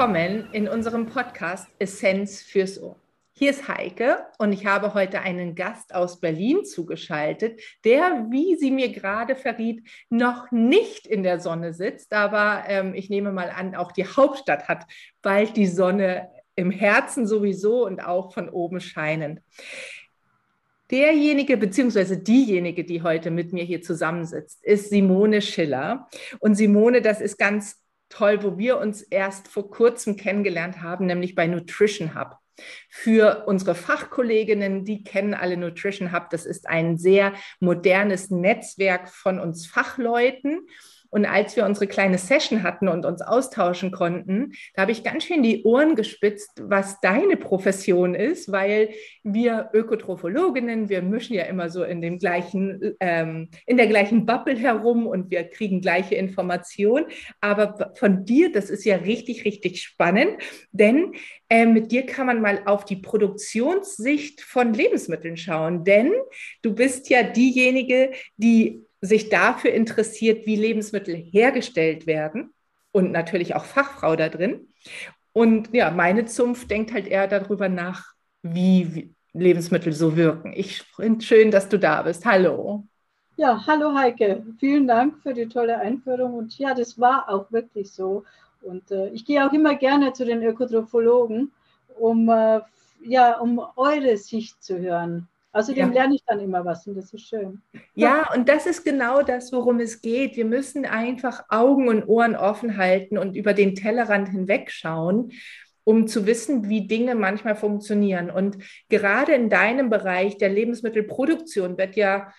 Willkommen in unserem Podcast Essenz fürs Ohr. Hier ist Heike und ich habe heute einen Gast aus Berlin zugeschaltet, der, wie sie mir gerade verriet, noch nicht in der Sonne sitzt. Aber ähm, ich nehme mal an, auch die Hauptstadt hat bald die Sonne im Herzen sowieso und auch von oben scheinend. Derjenige beziehungsweise diejenige, die heute mit mir hier zusammensitzt, ist Simone Schiller. Und Simone, das ist ganz toll, wo wir uns erst vor kurzem kennengelernt haben, nämlich bei Nutrition Hub. Für unsere Fachkolleginnen, die kennen alle Nutrition Hub. Das ist ein sehr modernes Netzwerk von uns Fachleuten. Und als wir unsere kleine Session hatten und uns austauschen konnten, da habe ich ganz schön die Ohren gespitzt, was deine Profession ist, weil wir Ökotrophologinnen, wir mischen ja immer so in dem gleichen, ähm, in der gleichen Bubble herum und wir kriegen gleiche Informationen. Aber von dir, das ist ja richtig, richtig spannend, denn äh, mit dir kann man mal auf die Produktionssicht von Lebensmitteln schauen, denn du bist ja diejenige, die sich dafür interessiert, wie Lebensmittel hergestellt werden und natürlich auch Fachfrau da drin. Und ja, meine Zunft denkt halt eher darüber nach, wie Lebensmittel so wirken. Ich finde schön, dass du da bist. Hallo. Ja, hallo Heike. Vielen Dank für die tolle Einführung. Und ja, das war auch wirklich so. Und äh, ich gehe auch immer gerne zu den Ökotrophologen, um, äh, ja, um eure Sicht zu hören. Außerdem ja. lerne ich dann immer was und das ist schön. Ja, und das ist genau das, worum es geht. Wir müssen einfach Augen und Ohren offen halten und über den Tellerrand hinwegschauen, um zu wissen, wie Dinge manchmal funktionieren. Und gerade in deinem Bereich der Lebensmittelproduktion wird ja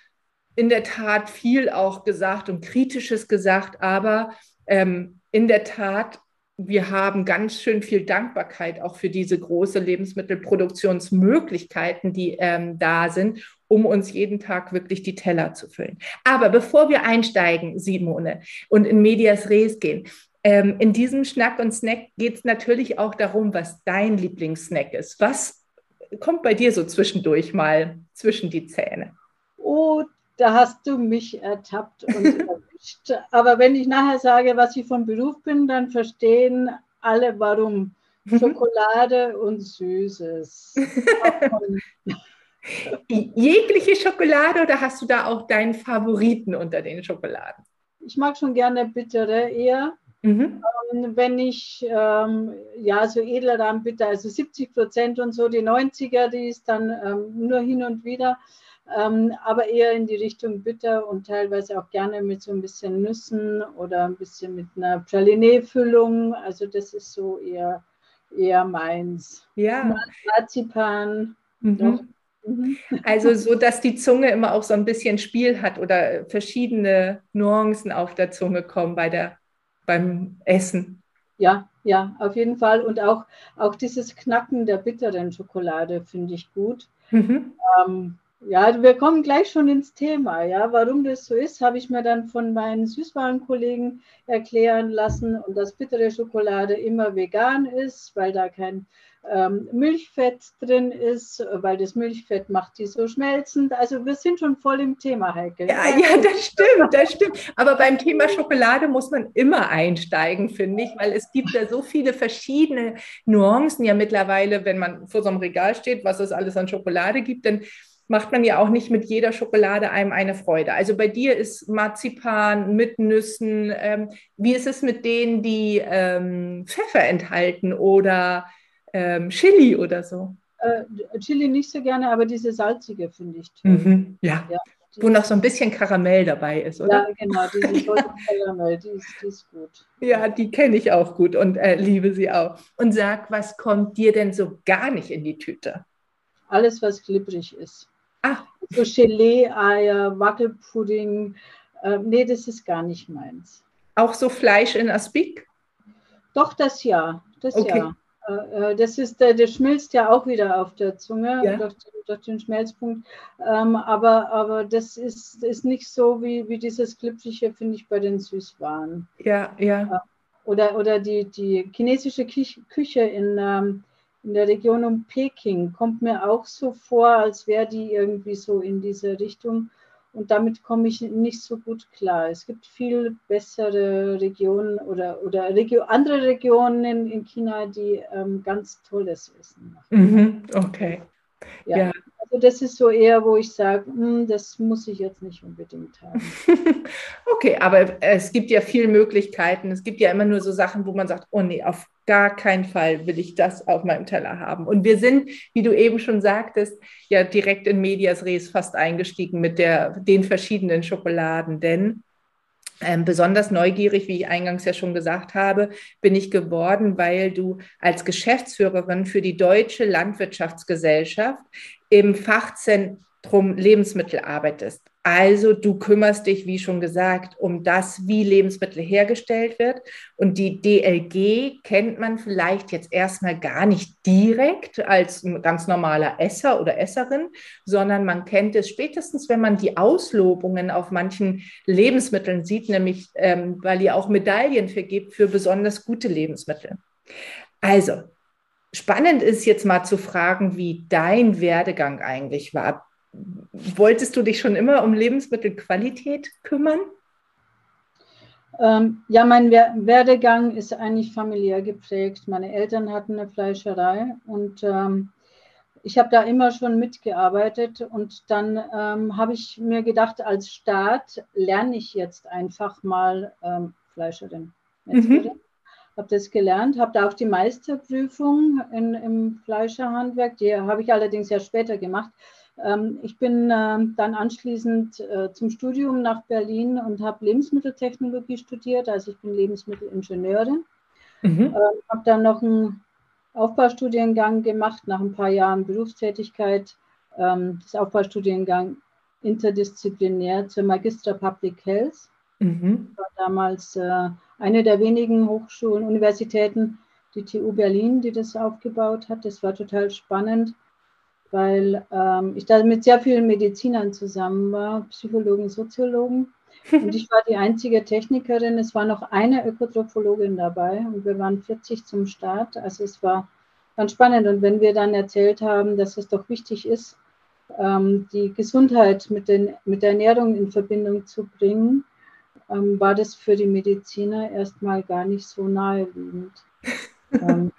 in der Tat viel auch gesagt und kritisches gesagt, aber ähm, in der Tat wir haben ganz schön viel Dankbarkeit auch für diese große Lebensmittelproduktionsmöglichkeiten, die ähm, da sind, um uns jeden Tag wirklich die Teller zu füllen. Aber bevor wir einsteigen, Simone, und in Medias Res gehen, ähm, in diesem Schnack und Snack geht es natürlich auch darum, was dein Lieblingssnack ist. Was kommt bei dir so zwischendurch mal zwischen die Zähne? Oh, da hast du mich ertappt und erwischt. Aber wenn ich nachher sage, was ich vom Beruf bin, dann verstehen alle, warum. Mhm. Schokolade und Süßes. Jegliche Schokolade oder hast du da auch deinen Favoriten unter den Schokoladen? Ich mag schon gerne bittere eher. Mhm. Ähm, wenn ich, ähm, ja, so edler dann bitter, also 70 Prozent und so, die 90er, die ist dann ähm, nur hin und wieder ähm, aber eher in die Richtung bitter und teilweise auch gerne mit so ein bisschen Nüssen oder ein bisschen mit einer Praliné-Füllung. Also das ist so eher, eher meins. Ja. Marzipan. Mhm. Mhm. Also so, dass die Zunge immer auch so ein bisschen Spiel hat oder verschiedene Nuancen auf der Zunge kommen bei der, beim Essen. Ja, ja, auf jeden Fall. Und auch, auch dieses Knacken der bitteren Schokolade finde ich gut. Mhm. Ähm, ja, wir kommen gleich schon ins Thema. Ja, warum das so ist, habe ich mir dann von meinen Süßwarenkollegen erklären lassen und dass bittere Schokolade immer vegan ist, weil da kein ähm, Milchfett drin ist, weil das Milchfett macht die so schmelzend. Also wir sind schon voll im Thema, Heike. Ja, ja, das stimmt, das stimmt. Aber beim Thema Schokolade muss man immer einsteigen, finde ich, weil es gibt ja so viele verschiedene Nuancen ja mittlerweile, wenn man vor so einem Regal steht, was es alles an Schokolade gibt, dann macht man ja auch nicht mit jeder Schokolade einem eine Freude. Also bei dir ist Marzipan mit Nüssen. Ähm, wie ist es mit denen, die ähm, Pfeffer enthalten oder ähm, Chili oder so? Äh, Chili nicht so gerne, aber diese salzige finde ich. Mhm, ja. ja. Wo noch so ein bisschen Karamell dabei ist, oder? Ja, genau, diese Karamell, die ist, die ist gut. Ja, die kenne ich auch gut und äh, liebe sie auch. Und sag, was kommt dir denn so gar nicht in die Tüte? Alles, was glibberig ist. Ach. So Gelee-Eier, Wackelpudding. Äh, nee, das ist gar nicht meins. Auch so Fleisch in Aspik? Doch, das ja. Das okay. ja. Äh, äh das ist, der, der schmilzt ja auch wieder auf der Zunge ja. durch, durch, den Schmelzpunkt. Ähm, aber, aber das ist, ist nicht so wie, wie dieses Glückliche, finde ich, bei den Süßwaren. Ja, ja. Äh, oder, oder die, die chinesische Küche in, ähm, in der Region um Peking kommt mir auch so vor, als wäre die irgendwie so in diese Richtung. und damit komme ich nicht so gut klar. Es gibt viel bessere Regionen oder, oder Regio andere Regionen in, China, die ähm, ganz tolles Essen machen. Mhm, okay. Ja. ja. Also das ist so eher, wo ich sage, hm, das muss ich jetzt nicht unbedingt haben. okay, aber es gibt ja viele Möglichkeiten. Es gibt ja immer nur so Sachen, wo man sagt, oh nee, auf gar keinen Fall will ich das auf meinem Teller haben. Und wir sind, wie du eben schon sagtest, ja direkt in Medias Res fast eingestiegen mit der, den verschiedenen Schokoladen, denn ähm, besonders neugierig, wie ich eingangs ja schon gesagt habe, bin ich geworden, weil du als Geschäftsführerin für die Deutsche Landwirtschaftsgesellschaft im Fachzentrum Lebensmittel arbeitest. Also du kümmerst dich, wie schon gesagt, um das, wie Lebensmittel hergestellt wird. Und die DLG kennt man vielleicht jetzt erstmal gar nicht direkt als ein ganz normaler Esser oder Esserin, sondern man kennt es spätestens, wenn man die Auslobungen auf manchen Lebensmitteln sieht, nämlich ähm, weil ihr auch Medaillen vergebt für besonders gute Lebensmittel. Also, spannend ist jetzt mal zu fragen, wie dein Werdegang eigentlich war wolltest du dich schon immer um Lebensmittelqualität kümmern? Ähm, ja, mein Werdegang ist eigentlich familiär geprägt. Meine Eltern hatten eine Fleischerei und ähm, ich habe da immer schon mitgearbeitet und dann ähm, habe ich mir gedacht, als Staat lerne ich jetzt einfach mal ähm, Fleischerin. Mhm. Habe das gelernt, habe da auch die Meisterprüfung in, im Fleischerhandwerk, die habe ich allerdings ja später gemacht. Ähm, ich bin ähm, dann anschließend äh, zum Studium nach Berlin und habe Lebensmitteltechnologie studiert. Also ich bin Lebensmittelingenieurin. Mhm. Ähm, habe dann noch einen Aufbaustudiengang gemacht nach ein paar Jahren Berufstätigkeit. das Aufbaustudiengang interdisziplinär zur Magistra Public Health. Mhm. war damals äh, eine der wenigen Hochschulen, Universitäten, die TU Berlin, die das aufgebaut hat. Das war total spannend weil ähm, ich da mit sehr vielen Medizinern zusammen war, Psychologen, Soziologen. Und ich war die einzige Technikerin. Es war noch eine Ökotrophologin dabei und wir waren 40 zum Start. Also es war ganz spannend. Und wenn wir dann erzählt haben, dass es doch wichtig ist, ähm, die Gesundheit mit, den, mit der Ernährung in Verbindung zu bringen, ähm, war das für die Mediziner erstmal gar nicht so naheliegend. ähm,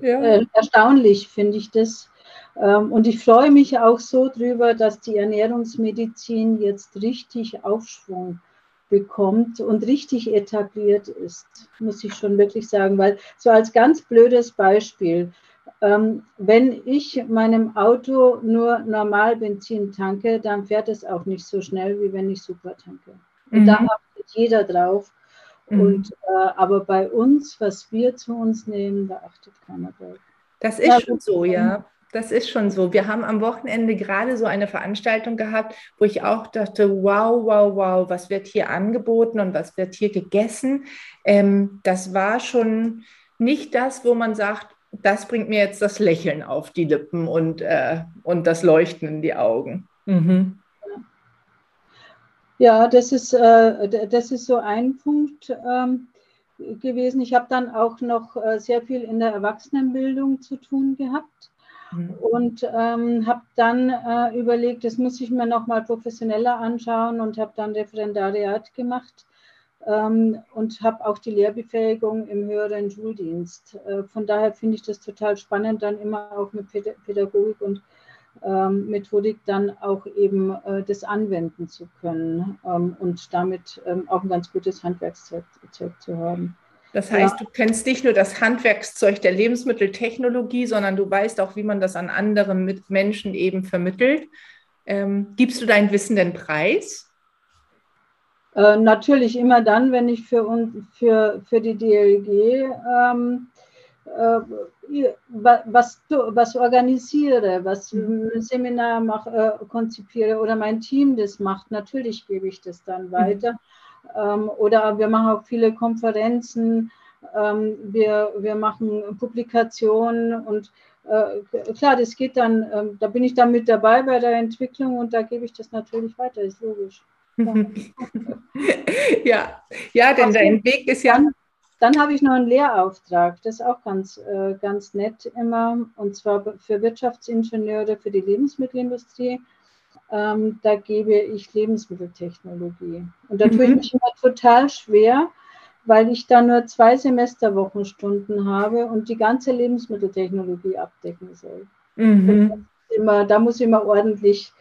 ja. äh, erstaunlich finde ich das, und ich freue mich auch so drüber, dass die Ernährungsmedizin jetzt richtig Aufschwung bekommt und richtig etabliert ist, muss ich schon wirklich sagen, weil so als ganz blödes Beispiel, ähm, wenn ich meinem Auto nur normal Benzin tanke, dann fährt es auch nicht so schnell, wie wenn ich super tanke. Und mhm. da achtet jeder drauf. Mhm. Und, äh, aber bei uns, was wir zu uns nehmen, da achtet keiner drauf. Das ist ja, schon so, ja das ist schon so. Wir haben am Wochenende gerade so eine Veranstaltung gehabt, wo ich auch dachte, wow, wow, wow, was wird hier angeboten und was wird hier gegessen. Ähm, das war schon nicht das, wo man sagt, das bringt mir jetzt das Lächeln auf die Lippen und, äh, und das Leuchten in die Augen. Mhm. Ja, das ist, äh, das ist so ein Punkt ähm, gewesen. Ich habe dann auch noch äh, sehr viel in der Erwachsenenbildung zu tun gehabt. Mhm. Und ähm, habe dann äh, überlegt, das muss ich mir nochmal professioneller anschauen und habe dann Referendariat gemacht ähm, und habe auch die Lehrbefähigung im höheren Schuldienst. Äh, von daher finde ich das total spannend, dann immer auch mit Pädagogik und ähm, Methodik dann auch eben äh, das anwenden zu können ähm, und damit ähm, auch ein ganz gutes Handwerkszeug zu haben. Das heißt, ja. du kennst nicht nur das Handwerkszeug der Lebensmitteltechnologie, sondern du weißt auch, wie man das an andere Menschen eben vermittelt. Ähm, gibst du dein Wissen denn preis? Äh, natürlich immer dann, wenn ich für, für, für die DLG ähm, äh, was, was organisiere, was mhm. ein Seminar mach, äh, konzipiere oder mein Team das macht, natürlich gebe ich das dann mhm. weiter. Mhm. Ähm, oder wir machen auch viele Konferenzen, ähm, wir, wir machen Publikationen und äh, klar, das geht dann, ähm, da bin ich dann mit dabei bei der Entwicklung und da gebe ich das natürlich weiter, ist logisch. ja, ja, denn dein Weg ist ja. Dann, dann habe ich noch einen Lehrauftrag, das ist auch ganz, äh, ganz nett immer, und zwar für Wirtschaftsingenieure für die Lebensmittelindustrie. Ähm, da gebe ich Lebensmitteltechnologie. Und da tue ich mhm. mich immer total schwer, weil ich da nur zwei Semesterwochenstunden habe und die ganze Lebensmitteltechnologie abdecken soll. Mhm. Immer, da muss ich immer ordentlich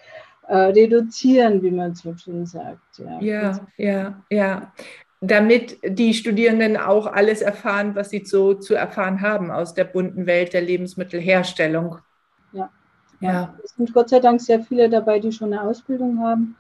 äh, reduzieren, wie man so schön sagt. Ja, ja, ja. ja. Damit die Studierenden auch alles erfahren, was sie so zu erfahren haben aus der bunten Welt der Lebensmittelherstellung. Ja. Ja. Es sind Gott sei Dank sehr viele dabei, die schon eine Ausbildung haben,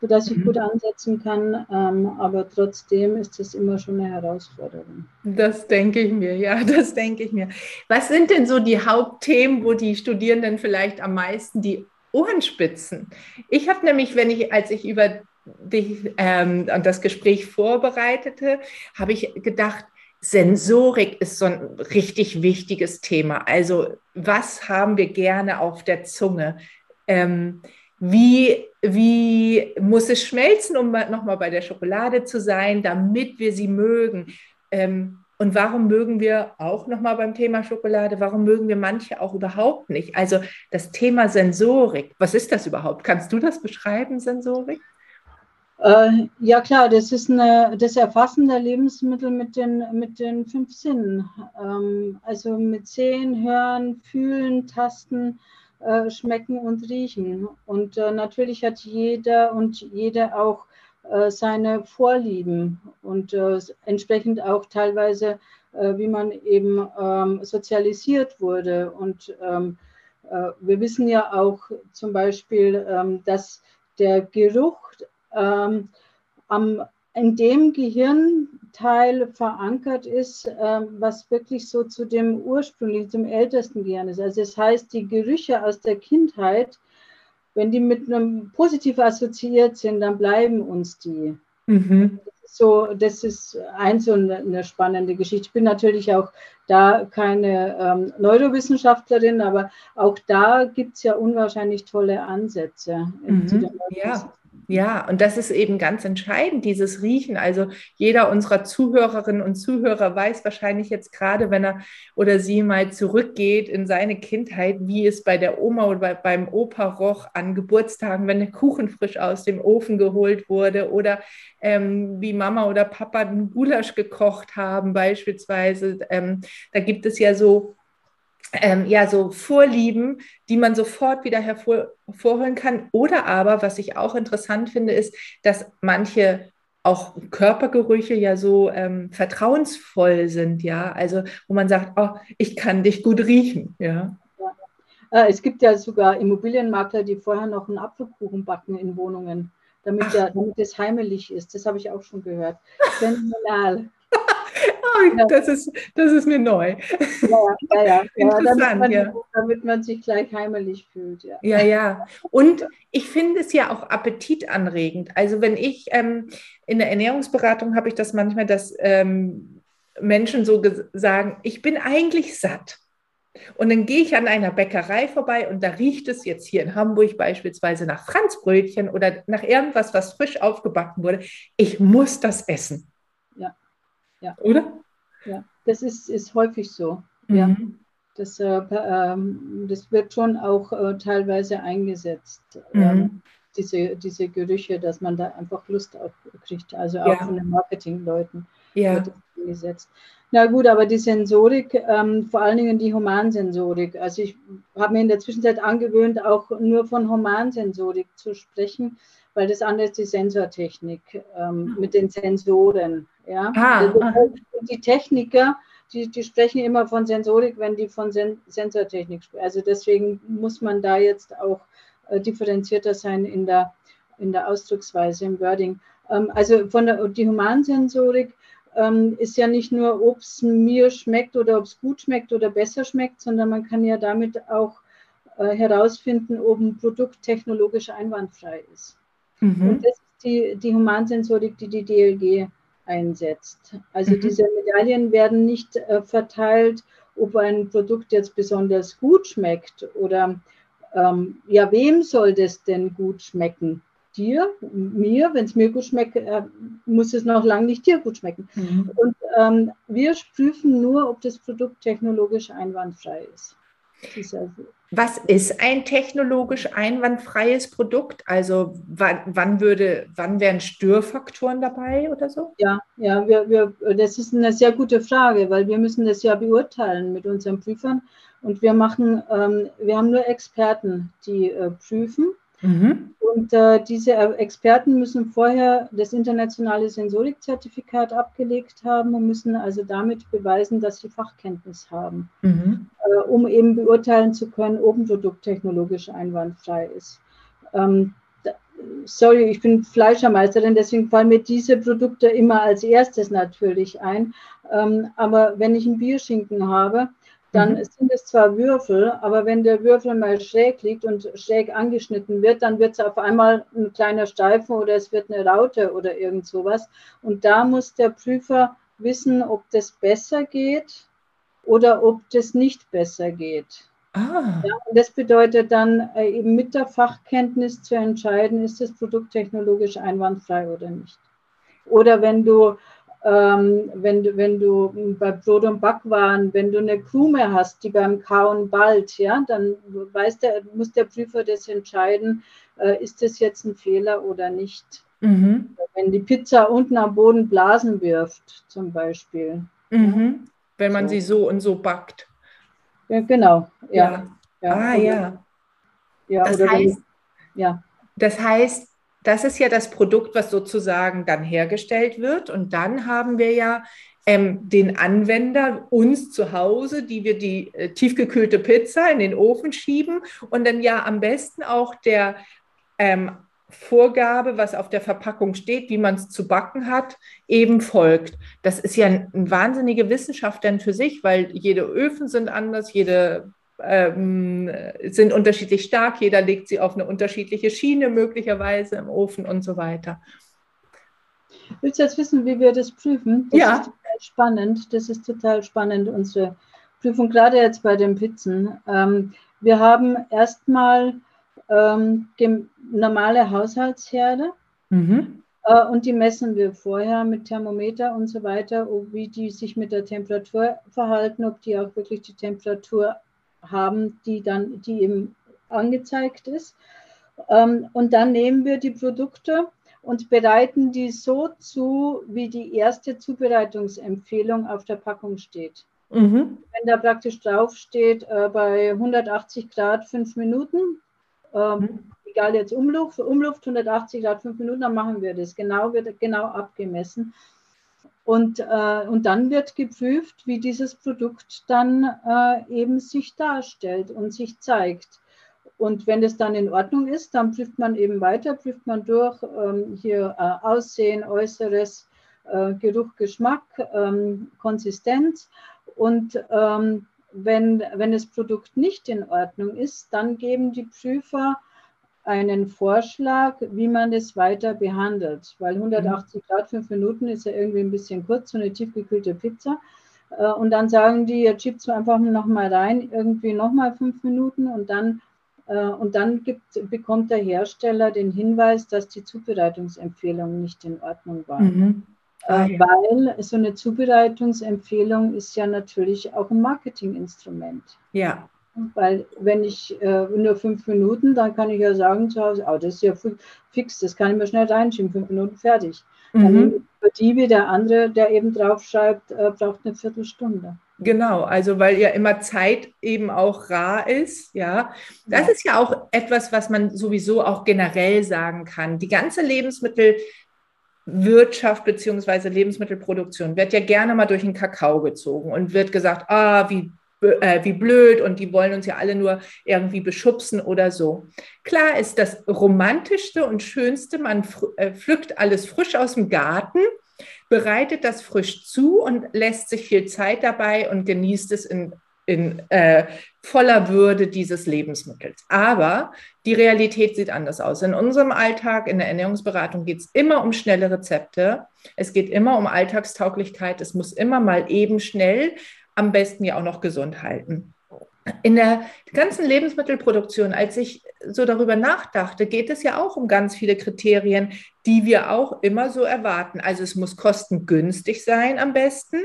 sodass ich mhm. gut ansetzen kann. Ähm, aber trotzdem ist es immer schon eine Herausforderung. Das denke ich mir, ja, das denke ich mir. Was sind denn so die Hauptthemen, wo die Studierenden vielleicht am meisten die Ohren spitzen? Ich habe nämlich, wenn ich, als ich über dich ähm, das Gespräch vorbereitete, habe ich gedacht, Sensorik ist so ein richtig wichtiges Thema. Also was haben wir gerne auf der Zunge? Ähm, wie, wie muss es schmelzen, um nochmal bei der Schokolade zu sein, damit wir sie mögen? Ähm, und warum mögen wir auch nochmal beim Thema Schokolade, warum mögen wir manche auch überhaupt nicht? Also das Thema Sensorik, was ist das überhaupt? Kannst du das beschreiben, Sensorik? Äh, ja klar, das ist eine, das Erfassen der Lebensmittel mit den, mit den fünf Sinnen. Ähm, also mit Sehen, Hören, Fühlen, Tasten, äh, Schmecken und Riechen. Und äh, natürlich hat jeder und jede auch äh, seine Vorlieben und äh, entsprechend auch teilweise, äh, wie man eben ähm, sozialisiert wurde. Und ähm, wir wissen ja auch zum Beispiel, ähm, dass der Geruch ähm, am, in dem Gehirnteil verankert ist, ähm, was wirklich so zu dem ursprünglichen, zum ältesten Gehirn ist. Also das heißt, die Gerüche aus der Kindheit, wenn die mit einem positiv assoziiert sind, dann bleiben uns die. Mhm. Das ist so, das ist ein so eine, eine, spannende Geschichte. Ich bin natürlich auch da keine ähm, Neurowissenschaftlerin, aber auch da gibt es ja unwahrscheinlich tolle Ansätze. Mhm. Ja. Ja, und das ist eben ganz entscheidend, dieses Riechen. Also jeder unserer Zuhörerinnen und Zuhörer weiß wahrscheinlich jetzt gerade, wenn er oder sie mal zurückgeht in seine Kindheit, wie es bei der Oma oder beim Opa roch an Geburtstagen, wenn der Kuchen frisch aus dem Ofen geholt wurde oder ähm, wie Mama oder Papa einen Gulasch gekocht haben beispielsweise. Ähm, da gibt es ja so ähm, ja, so Vorlieben, die man sofort wieder hervorholen kann. Oder aber, was ich auch interessant finde, ist, dass manche auch Körpergerüche ja so ähm, vertrauensvoll sind, ja. Also wo man sagt, oh, ich kann dich gut riechen, ja. ja. Äh, es gibt ja sogar Immobilienmakler, die vorher noch einen Apfelkuchen backen in Wohnungen, damit, der, damit es heimelig ist. Das habe ich auch schon gehört. Phänomenal. Oh, das, ist, das ist mir neu. Ja, ja, ja. Interessant, damit man, ja. damit man sich gleich heimelig fühlt. Ja, ja. ja. Und ich finde es ja auch appetitanregend. Also wenn ich ähm, in der Ernährungsberatung habe ich das manchmal, dass ähm, Menschen so sagen, ich bin eigentlich satt. Und dann gehe ich an einer Bäckerei vorbei und da riecht es jetzt hier in Hamburg beispielsweise nach Franzbrötchen oder nach irgendwas, was frisch aufgebacken wurde. Ich muss das essen. Ja. Oder? Ja, das ist, ist häufig so. Mhm. Ja. Das, äh, ähm, das wird schon auch äh, teilweise eingesetzt. Mhm. Ähm, diese, diese Gerüche, dass man da einfach Lust auf kriegt, also auch ja. von den Marketingleuten ja. wird eingesetzt. Na gut, aber die Sensorik, ähm, vor allen Dingen die Humansensorik. Also ich habe mir in der Zwischenzeit angewöhnt, auch nur von Humansensorik zu sprechen, weil das andere ist die Sensortechnik ähm, mit den Sensoren. Ja? Ah, also, die Techniker, die, die sprechen immer von Sensorik, wenn die von Sen Sensortechnik sprechen. Also deswegen muss man da jetzt auch äh, differenzierter sein in der, in der Ausdrucksweise, im Wording. Ähm, also von der die Humansensorik ähm, ist ja nicht nur, ob es mir schmeckt oder ob es gut schmeckt oder besser schmeckt, sondern man kann ja damit auch äh, herausfinden, ob ein Produkt technologisch einwandfrei ist. Mhm. Und das ist die, die Humansensorik, die die DLG einsetzt. Also mhm. diese Medaillen werden nicht äh, verteilt, ob ein Produkt jetzt besonders gut schmeckt oder ähm, ja, wem soll das denn gut schmecken? Dir, mir, wenn es mir gut schmeckt, äh, muss es noch lange nicht dir gut schmecken. Mhm. Und ähm, wir prüfen nur, ob das Produkt technologisch einwandfrei ist. Was ist ein technologisch einwandfreies Produkt? Also wann, wann, würde, wann wären Störfaktoren dabei oder so? Ja, ja, wir, wir, das ist eine sehr gute Frage, weil wir müssen das ja beurteilen mit unseren Prüfern. Und wir machen, ähm, wir haben nur Experten, die äh, prüfen. Mhm. Und äh, diese Experten müssen vorher das internationale Sensorikzertifikat abgelegt haben und müssen also damit beweisen, dass sie Fachkenntnis haben, mhm. äh, um eben beurteilen zu können, ob ein Produkt technologisch einwandfrei ist. Ähm, sorry, ich bin Fleischermeisterin, deswegen fallen mir diese Produkte immer als erstes natürlich ein. Ähm, aber wenn ich einen Bierschinken habe, dann mhm. sind es zwar Würfel, aber wenn der Würfel mal schräg liegt und schräg angeschnitten wird, dann wird es auf einmal ein kleiner Steifen oder es wird eine Raute oder irgend sowas. Und da muss der Prüfer wissen, ob das besser geht oder ob das nicht besser geht. Ah. Ja, das bedeutet dann äh, eben mit der Fachkenntnis zu entscheiden, ist das Produkt technologisch einwandfrei oder nicht. Oder wenn du ähm, wenn, du, wenn du bei Brot- und Backwaren, wenn du eine Krume hast, die beim Kauen ballt, ja, dann weiß der, muss der Prüfer das entscheiden, äh, ist das jetzt ein Fehler oder nicht. Mhm. Wenn die Pizza unten am Boden Blasen wirft, zum Beispiel. Mhm. Wenn man so. sie so und so backt. Ja, genau, ja. ja. ja. Ah, oder, ja. ja. Das heißt, wenn, ja. Das heißt, das ist ja das Produkt, was sozusagen dann hergestellt wird. Und dann haben wir ja ähm, den Anwender, uns zu Hause, die wir die äh, tiefgekühlte Pizza in den Ofen schieben und dann ja am besten auch der ähm, Vorgabe, was auf der Verpackung steht, wie man es zu backen hat, eben folgt. Das ist ja eine wahnsinnige Wissenschaft dann für sich, weil jede Öfen sind anders, jede ähm, sind unterschiedlich stark, jeder legt sie auf eine unterschiedliche Schiene möglicherweise im Ofen und so weiter. Willst du jetzt wissen, wie wir das prüfen? Das ja. ist total spannend. Das ist total spannend, unsere Prüfung, gerade jetzt bei den Pizzen. Ähm, wir haben erstmal ähm, normale Haushaltsherde. Mhm. Äh, und die messen wir vorher mit Thermometer und so weiter, wie die sich mit der Temperatur verhalten, ob die auch wirklich die Temperatur haben, die dann, die eben angezeigt ist. Ähm, und dann nehmen wir die Produkte und bereiten die so zu, wie die erste Zubereitungsempfehlung auf der Packung steht. Mhm. Wenn da praktisch drauf steht, äh, bei 180 Grad fünf Minuten, ähm, mhm. egal jetzt Umluft, Umluft 180 Grad fünf Minuten, dann machen wir das. Genau wird genau abgemessen. Und, äh, und dann wird geprüft, wie dieses Produkt dann äh, eben sich darstellt und sich zeigt. Und wenn es dann in Ordnung ist, dann prüft man eben weiter, prüft man durch ähm, hier äh, Aussehen, Äußeres, äh, Geruch, Geschmack, ähm, Konsistenz. Und ähm, wenn, wenn das Produkt nicht in Ordnung ist, dann geben die Prüfer einen Vorschlag, wie man das weiter behandelt. Weil 180 Grad, fünf Minuten ist ja irgendwie ein bisschen kurz, so eine tiefgekühlte Pizza. Äh, und dann sagen die, jetzt schiebt es einfach noch mal rein, irgendwie noch mal fünf Minuten und dann, äh, und dann gibt, bekommt der Hersteller den Hinweis, dass die Zubereitungsempfehlung nicht in Ordnung war. Mhm. Äh, ah, ja. Weil so eine Zubereitungsempfehlung ist ja natürlich auch ein Marketinginstrument. Ja. Weil wenn ich äh, nur fünf Minuten, dann kann ich ja sagen zu Hause, oh, das ist ja fix, das kann ich mir schnell reinschieben, fünf Minuten fertig. Mhm. Dann für die wie der andere, der eben draufschreibt, äh, braucht eine Viertelstunde. Genau, also weil ja immer Zeit eben auch rar ist, ja. Das ja. ist ja auch etwas, was man sowieso auch generell sagen kann. Die ganze Lebensmittelwirtschaft bzw. Lebensmittelproduktion wird ja gerne mal durch den Kakao gezogen und wird gesagt, ah, wie äh, wie blöd und die wollen uns ja alle nur irgendwie beschubsen oder so. Klar ist das romantischste und schönste, man äh, pflückt alles frisch aus dem Garten, bereitet das frisch zu und lässt sich viel Zeit dabei und genießt es in, in äh, voller Würde dieses Lebensmittels. Aber die Realität sieht anders aus. In unserem Alltag, in der Ernährungsberatung geht es immer um schnelle Rezepte. Es geht immer um Alltagstauglichkeit. Es muss immer mal eben schnell am besten ja auch noch gesund halten. In der ganzen Lebensmittelproduktion, als ich so darüber nachdachte, geht es ja auch um ganz viele Kriterien, die wir auch immer so erwarten. Also es muss kostengünstig sein am besten.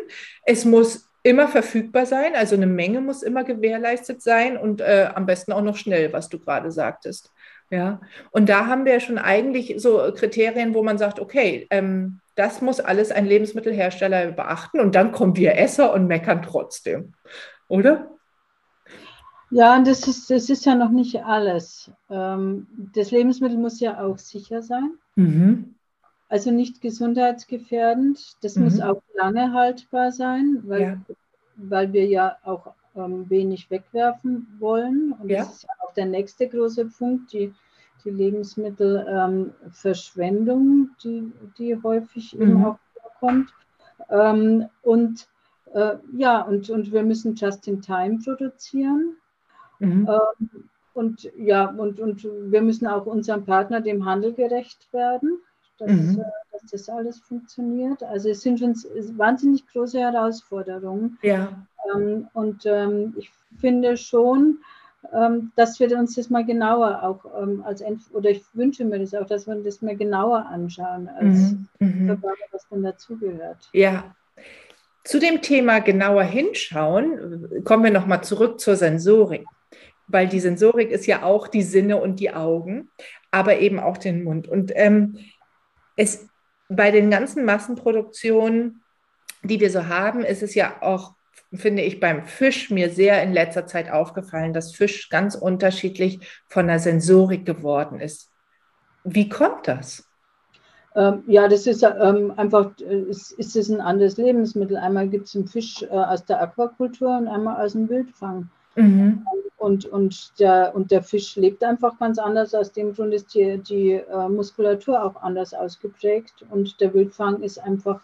Es muss immer verfügbar sein, also eine Menge muss immer gewährleistet sein und äh, am besten auch noch schnell, was du gerade sagtest. Ja, und da haben wir schon eigentlich so Kriterien, wo man sagt, okay, ähm, das muss alles ein Lebensmittelhersteller beachten und dann kommen wir Esser und meckern trotzdem, oder? Ja, das ist, das ist ja noch nicht alles. Ähm, das Lebensmittel muss ja auch sicher sein. Mhm. Also nicht gesundheitsgefährdend. Das mhm. muss auch lange haltbar sein, weil, ja. weil wir ja auch ähm, wenig wegwerfen wollen. Und ja. das ist ja auch der nächste große Punkt, die, die Lebensmittelverschwendung, ähm, die, die häufig mhm. eben auch vorkommt. Ähm, und äh, ja, und, und wir müssen just in time produzieren. Mhm. Ähm, und ja, und, und wir müssen auch unserem Partner, dem Handel, gerecht werden, dass, mhm. äh, dass das alles funktioniert. Also es sind schon wahnsinnig große Herausforderungen. Ja. Ähm, und ähm, ich finde schon, dass wir uns das mal genauer auch ähm, als End oder ich wünsche mir das auch, dass wir das mal genauer anschauen, als mhm. mhm. was dann dazugehört. Ja. Zu dem Thema genauer hinschauen, kommen wir nochmal zurück zur Sensorik weil die Sensorik ist ja auch die Sinne und die Augen, aber eben auch den Mund. Und ähm, es, bei den ganzen Massenproduktionen, die wir so haben, ist es ja auch, finde ich, beim Fisch mir sehr in letzter Zeit aufgefallen, dass Fisch ganz unterschiedlich von der Sensorik geworden ist. Wie kommt das? Ähm, ja, das ist ähm, einfach, äh, ist, ist es ein anderes Lebensmittel. Einmal gibt es einen Fisch äh, aus der Aquakultur und einmal aus dem Wildfang. Mhm. Und, und, der, und der Fisch lebt einfach ganz anders. Aus dem Grund ist die, die äh, Muskulatur auch anders ausgeprägt. Und der Wildfang ist einfach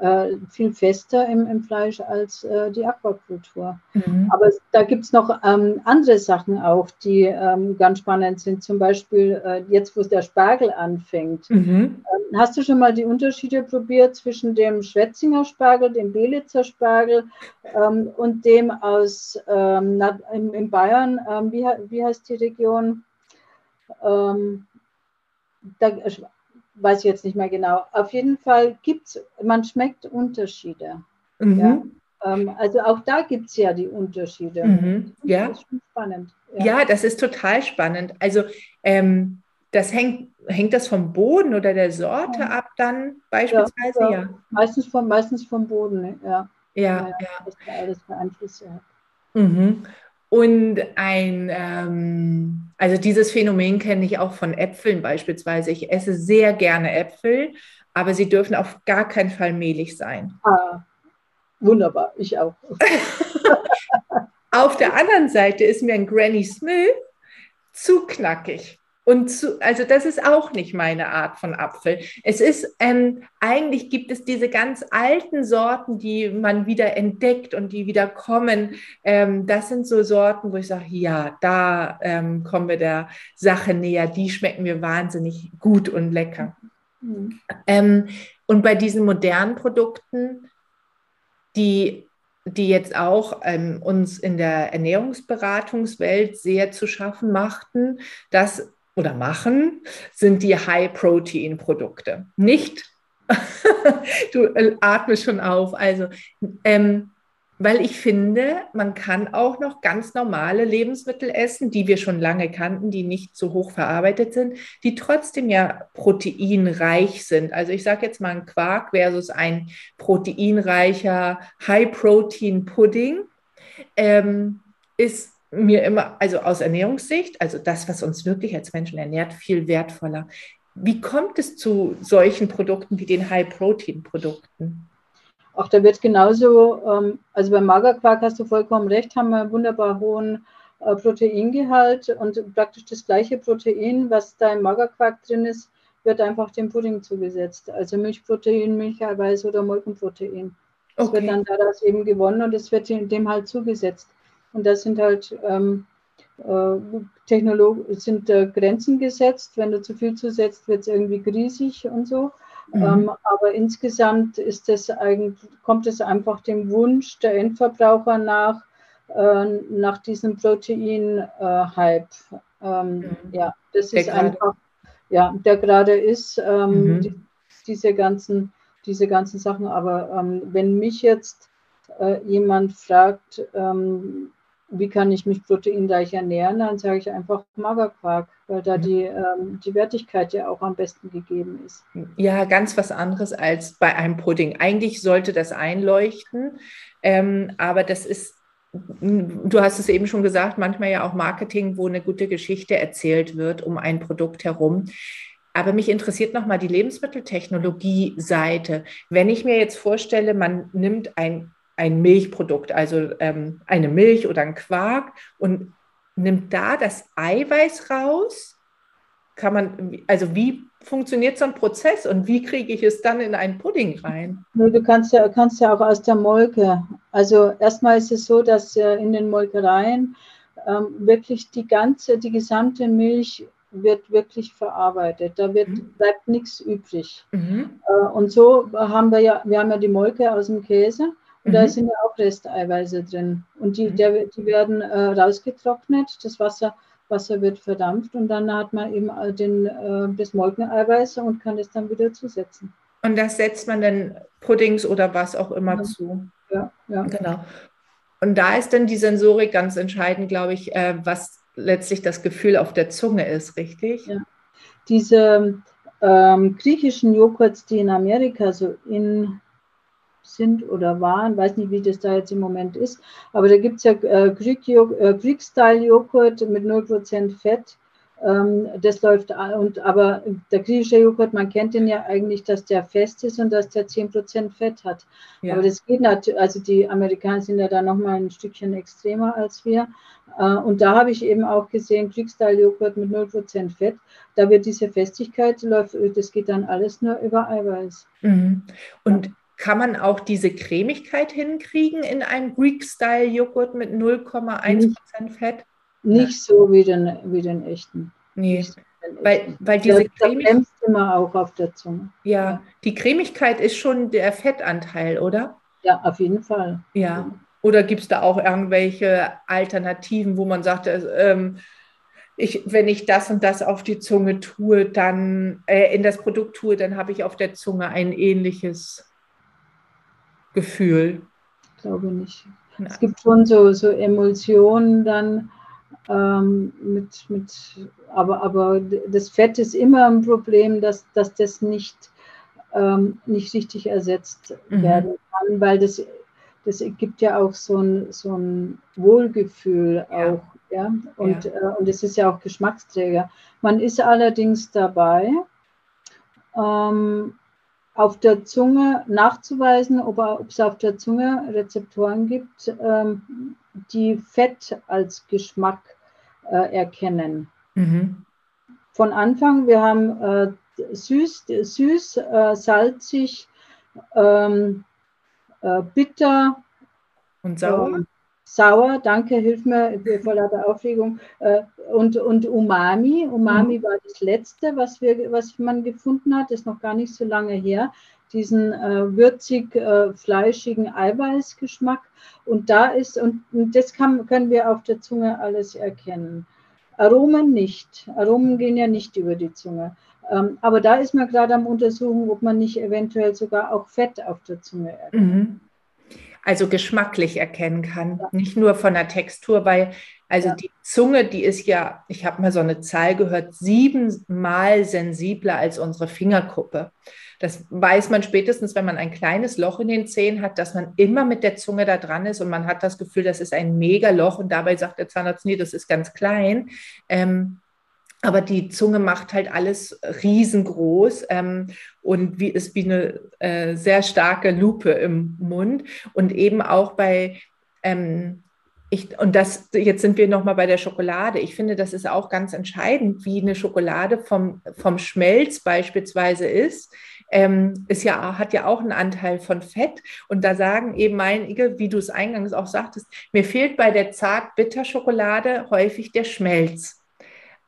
äh, viel fester im, im Fleisch als äh, die Aquakultur. Mhm. Aber da gibt es noch ähm, andere Sachen auch, die ähm, ganz spannend sind. Zum Beispiel äh, jetzt, wo der Spargel anfängt. Mhm. Ähm, hast du schon mal die Unterschiede probiert zwischen dem Schwetzinger Spargel, dem Belitzer Spargel ähm, und dem aus ähm, in, in, Bayern? Ähm, wie, wie heißt die Region? da, weiß ich jetzt nicht mehr genau. Auf jeden Fall gibt es, man schmeckt Unterschiede. Mhm. Ja? Ähm, also auch da gibt es ja die Unterschiede. Mhm. Ja. Das ist schon spannend. Ja. ja. das ist total spannend. Also ähm, das hängt, hängt das vom Boden oder der Sorte ja. ab dann beispielsweise? Ja, ja. Meistens, vom, meistens vom Boden, ja. Ja, ja. Das alles Einflüsse hat. Mhm. Und ein, ähm, also dieses Phänomen kenne ich auch von Äpfeln beispielsweise. Ich esse sehr gerne Äpfel, aber sie dürfen auf gar keinen Fall mehlig sein. Ah, wunderbar, ich auch. auf der anderen Seite ist mir ein Granny Smith zu knackig. Und zu, also das ist auch nicht meine Art von Apfel. Es ist, ähm, eigentlich gibt es diese ganz alten Sorten, die man wieder entdeckt und die wieder kommen. Ähm, das sind so Sorten, wo ich sage, ja, da ähm, kommen wir der Sache näher. Die schmecken mir wahnsinnig gut und lecker. Mhm. Ähm, und bei diesen modernen Produkten, die die jetzt auch ähm, uns in der Ernährungsberatungswelt sehr zu schaffen machten, dass oder machen, sind die High-Protein-Produkte. Nicht, du äh, atmest schon auf, also, ähm, weil ich finde, man kann auch noch ganz normale Lebensmittel essen, die wir schon lange kannten, die nicht so hoch verarbeitet sind, die trotzdem ja proteinreich sind. Also ich sage jetzt mal ein Quark versus ein proteinreicher High-Protein-Pudding ähm, ist mir immer, also aus Ernährungssicht, also das, was uns wirklich als Menschen ernährt, viel wertvoller. Wie kommt es zu solchen Produkten wie den High-Protein-Produkten? Auch da wird genauso, ähm, also beim Magerquark hast du vollkommen recht, haben wir einen wunderbar hohen äh, Proteingehalt und praktisch das gleiche Protein, was da im Magerquark drin ist, wird einfach dem Pudding zugesetzt. Also Milchprotein, Milcheiweiß oder Molkenprotein. Das okay. wird dann daraus eben gewonnen und es wird dem halt zugesetzt. Und da sind halt ähm, äh, Technolog sind äh, Grenzen gesetzt. Wenn du zu viel zusetzt, wird es irgendwie griesig und so. Mhm. Ähm, aber insgesamt ist das eigentlich, kommt es einfach dem Wunsch der Endverbraucher nach, äh, nach diesem Protein-Hype. Ähm, mhm. Ja, das der ist grade. einfach, ja, der gerade ist, ähm, mhm. die, diese, ganzen, diese ganzen Sachen. Aber ähm, wenn mich jetzt äh, jemand fragt, ähm, wie kann ich mich proteinreich ernähren, dann sage ich einfach Magerquark, weil da mhm. die, ähm, die Wertigkeit ja auch am besten gegeben ist. Ja, ganz was anderes als bei einem Pudding. Eigentlich sollte das einleuchten, ähm, aber das ist, du hast es eben schon gesagt, manchmal ja auch Marketing, wo eine gute Geschichte erzählt wird um ein Produkt herum. Aber mich interessiert nochmal die Lebensmitteltechnologie-Seite. Wenn ich mir jetzt vorstelle, man nimmt ein ein Milchprodukt, also ähm, eine Milch oder ein Quark und nimmt da das Eiweiß raus. Kann man, also wie funktioniert so ein Prozess und wie kriege ich es dann in einen Pudding rein? Du kannst ja, kannst ja auch aus der Molke. Also erstmal ist es so, dass in den Molkereien ähm, wirklich die ganze, die gesamte Milch wird wirklich verarbeitet. Da wird, mhm. bleibt nichts übrig. Mhm. Äh, und so haben wir ja, wir haben ja die Molke aus dem Käse. Und mhm. da sind ja auch Resteiweiße drin. Und die, mhm. der, die werden äh, rausgetrocknet, das Wasser, Wasser wird verdampft und dann hat man eben den, äh, das Molkeneiweiß und kann es dann wieder zusetzen. Und das setzt man dann Puddings oder was auch immer ja. zu. Ja, ja. Genau. Und da ist dann die Sensorik ganz entscheidend, glaube ich, äh, was letztlich das Gefühl auf der Zunge ist, richtig? Ja. Diese ähm, griechischen Joghurts, die in Amerika so in sind oder waren, weiß nicht, wie das da jetzt im Moment ist, aber da gibt es ja äh, Greek-Style-Joghurt äh, mit 0% Fett. Ähm, das läuft, und, aber der griechische Joghurt, man kennt den ja eigentlich, dass der fest ist und dass der 10% Fett hat. Ja. Aber das geht natürlich, also die Amerikaner sind ja da nochmal ein Stückchen extremer als wir. Äh, und da habe ich eben auch gesehen, Greek-Style-Joghurt mit 0% Fett, da wird diese Festigkeit, läuft, das geht dann alles nur über Eiweiß. Mhm. Und kann man auch diese Cremigkeit hinkriegen in einem Greek-Style-Joghurt mit 0,1% Fett? Nicht so wie den, wie den echten. Nee. So weil, weil diese das, Cremigkeit immer auch auf der Zunge. Ja, ja, die Cremigkeit ist schon der Fettanteil, oder? Ja, auf jeden Fall. Ja. Oder gibt es da auch irgendwelche Alternativen, wo man sagt, ähm, ich, wenn ich das und das auf die Zunge tue, dann äh, in das Produkt tue, dann habe ich auf der Zunge ein ähnliches Gefühl? Ich glaube nicht. Nein. Es gibt schon so, so Emulsionen dann ähm, mit, mit aber, aber das Fett ist immer ein Problem, dass, dass das nicht, ähm, nicht richtig ersetzt mhm. werden kann, weil das, das gibt ja auch so ein, so ein Wohlgefühl ja. auch. Ja? Und, ja. Äh, und es ist ja auch Geschmacksträger. Man ist allerdings dabei, ähm, auf der Zunge nachzuweisen, ob, es auf der Zunge Rezeptoren gibt, ähm, die Fett als Geschmack äh, erkennen. Mhm. Von Anfang, wir haben äh, süß, süß äh, salzig, ähm, äh, bitter und sauer. Sauer, danke, hilf mir vor lauter Aufregung. Äh, und, und Umami. Umami mhm. war das letzte, was, wir, was man gefunden hat, ist noch gar nicht so lange her. Diesen äh, würzig äh, fleischigen Eiweißgeschmack. Und da ist, und, und das kann, können wir auf der Zunge alles erkennen. Aromen nicht. Aromen gehen ja nicht über die Zunge. Ähm, aber da ist man gerade am Untersuchen, ob man nicht eventuell sogar auch Fett auf der Zunge erkennt. Mhm also geschmacklich erkennen kann, nicht nur von der Textur, weil also ja. die Zunge, die ist ja, ich habe mal so eine Zahl gehört, siebenmal sensibler als unsere Fingerkuppe. Das weiß man spätestens, wenn man ein kleines Loch in den Zähnen hat, dass man immer mit der Zunge da dran ist und man hat das Gefühl, das ist ein Megaloch und dabei sagt der Zahnarzt, nee, das ist ganz klein. Ähm, aber die Zunge macht halt alles riesengroß ähm, und wie, ist wie eine äh, sehr starke Lupe im Mund. Und eben auch bei, ähm, ich, und das, jetzt sind wir nochmal bei der Schokolade. Ich finde, das ist auch ganz entscheidend, wie eine Schokolade vom, vom Schmelz beispielsweise ist. Ähm, ist ja, hat ja auch einen Anteil von Fett. Und da sagen eben einige, wie du es eingangs auch sagtest, mir fehlt bei der Zart-Bitter-Schokolade häufig der Schmelz.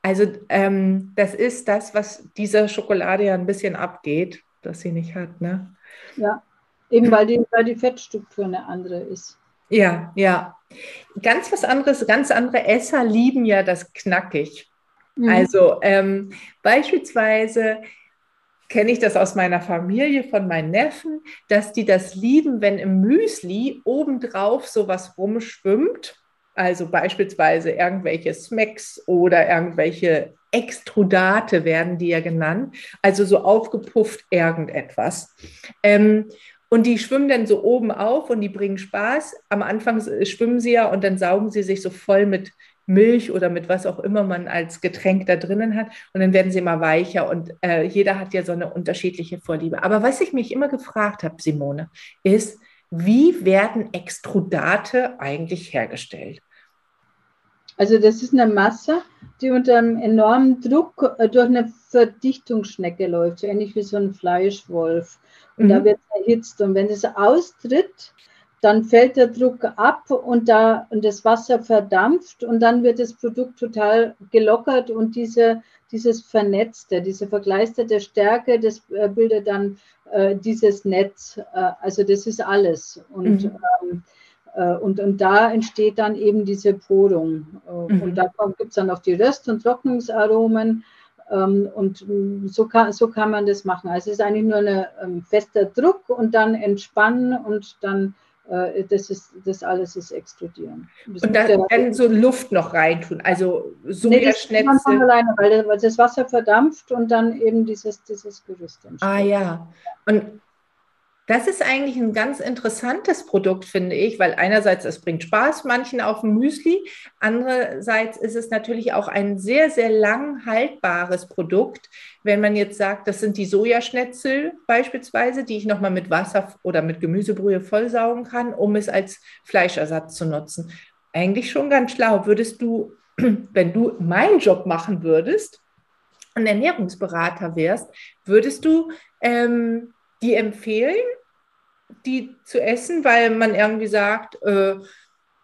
Also ähm, das ist das, was dieser Schokolade ja ein bisschen abgeht, dass sie nicht hat, ne? Ja, eben weil die, weil die Fettstruktur eine andere ist. Ja, ja. Ganz was anderes, ganz andere Esser lieben ja das knackig. Mhm. Also ähm, beispielsweise kenne ich das aus meiner Familie von meinen Neffen, dass die das lieben, wenn im Müsli obendrauf sowas rumschwimmt. Also beispielsweise irgendwelche Smacks oder irgendwelche Extrudate werden die ja genannt. Also so aufgepufft irgendetwas. Ähm, und die schwimmen dann so oben auf und die bringen Spaß. Am Anfang schwimmen sie ja und dann saugen sie sich so voll mit Milch oder mit was auch immer man als Getränk da drinnen hat. Und dann werden sie immer weicher und äh, jeder hat ja so eine unterschiedliche Vorliebe. Aber was ich mich immer gefragt habe, Simone, ist, wie werden Extrudate eigentlich hergestellt? Also das ist eine Masse, die unter einem enormen Druck äh, durch eine Verdichtungsschnecke läuft, so ähnlich wie so ein Fleischwolf. Und mhm. da wird es erhitzt. Und wenn es austritt, dann fällt der Druck ab und, da, und das Wasser verdampft und dann wird das Produkt total gelockert und diese, dieses Vernetzte, diese vergleisterte Stärke, das äh, bildet dann äh, dieses Netz. Äh, also das ist alles. Und, mhm. ähm, äh, und, und da entsteht dann eben diese Porung. Äh, mhm. Und da gibt es dann auch die Röst- und Trocknungsaromen. Ähm, und so kann, so kann man das machen. Also es ist eigentlich nur ein ähm, fester Druck und dann entspannen und dann das ist das alles ist extrudieren. Das und da, dann so Luft noch reintun, also Sojaschnetzel. Nee, das von alleine, weil das Wasser verdampft und dann eben dieses, dieses Gerüst entsteht. Ah ja, und das ist eigentlich ein ganz interessantes Produkt, finde ich, weil einerseits es bringt Spaß manchen auf dem Müsli, andererseits ist es natürlich auch ein sehr, sehr lang haltbares Produkt. Wenn man jetzt sagt, das sind die Sojaschnetzel beispielsweise, die ich nochmal mit Wasser oder mit Gemüsebrühe vollsaugen kann, um es als Fleischersatz zu nutzen. Eigentlich schon ganz schlau. Würdest du, wenn du meinen Job machen würdest, ein Ernährungsberater wärst, würdest du ähm, die empfehlen die zu essen, weil man irgendwie sagt, äh,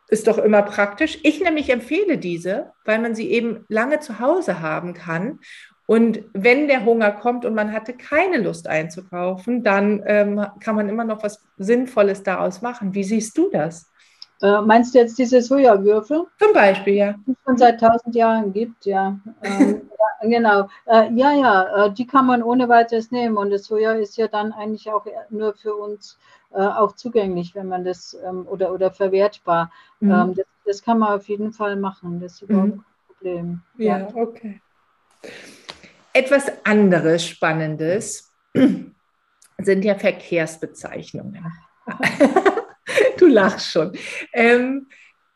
ist doch immer praktisch. Ich nämlich empfehle diese, weil man sie eben lange zu Hause haben kann. Und wenn der Hunger kommt und man hatte keine Lust einzukaufen, dann ähm, kann man immer noch was Sinnvolles daraus machen. Wie siehst du das? Äh, meinst du jetzt diese Sojawürfel? Zum Beispiel, ja. Die es schon seit tausend Jahren gibt, ja. Ähm, ja genau. Äh, ja, ja, äh, die kann man ohne weiteres nehmen. Und das Soja ist ja dann eigentlich auch nur für uns äh, auch zugänglich, wenn man das ähm, oder, oder verwertbar. Mhm. Ähm, das, das, kann man auf jeden Fall machen. Das ist überhaupt mhm. kein Problem. Ja, ja, okay. Etwas anderes Spannendes sind ja Verkehrsbezeichnungen. du lachst schon. Ähm,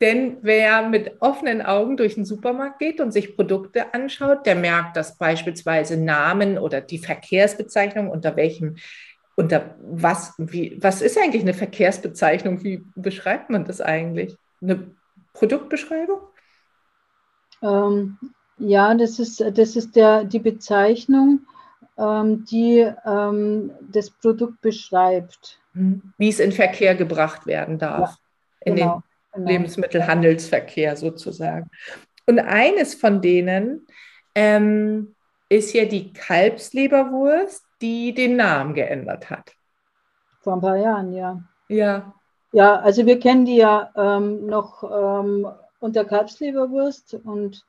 denn wer mit offenen Augen durch den Supermarkt geht und sich Produkte anschaut, der merkt, dass beispielsweise Namen oder die Verkehrsbezeichnung, unter welchem, unter was, wie, was ist eigentlich eine Verkehrsbezeichnung? Wie beschreibt man das eigentlich? Eine Produktbeschreibung? Ähm, ja, das ist, das ist der, die Bezeichnung, ähm, die ähm, das Produkt beschreibt. Mhm. Wie es in Verkehr gebracht werden darf. Ja, in genau, den genau. Lebensmittelhandelsverkehr sozusagen. Und eines von denen ähm, ist ja die Kalbsleberwurst, die den Namen geändert hat. Vor ein paar Jahren, ja. Ja. Ja, also wir kennen die ja ähm, noch ähm, unter Kalbsleberwurst und,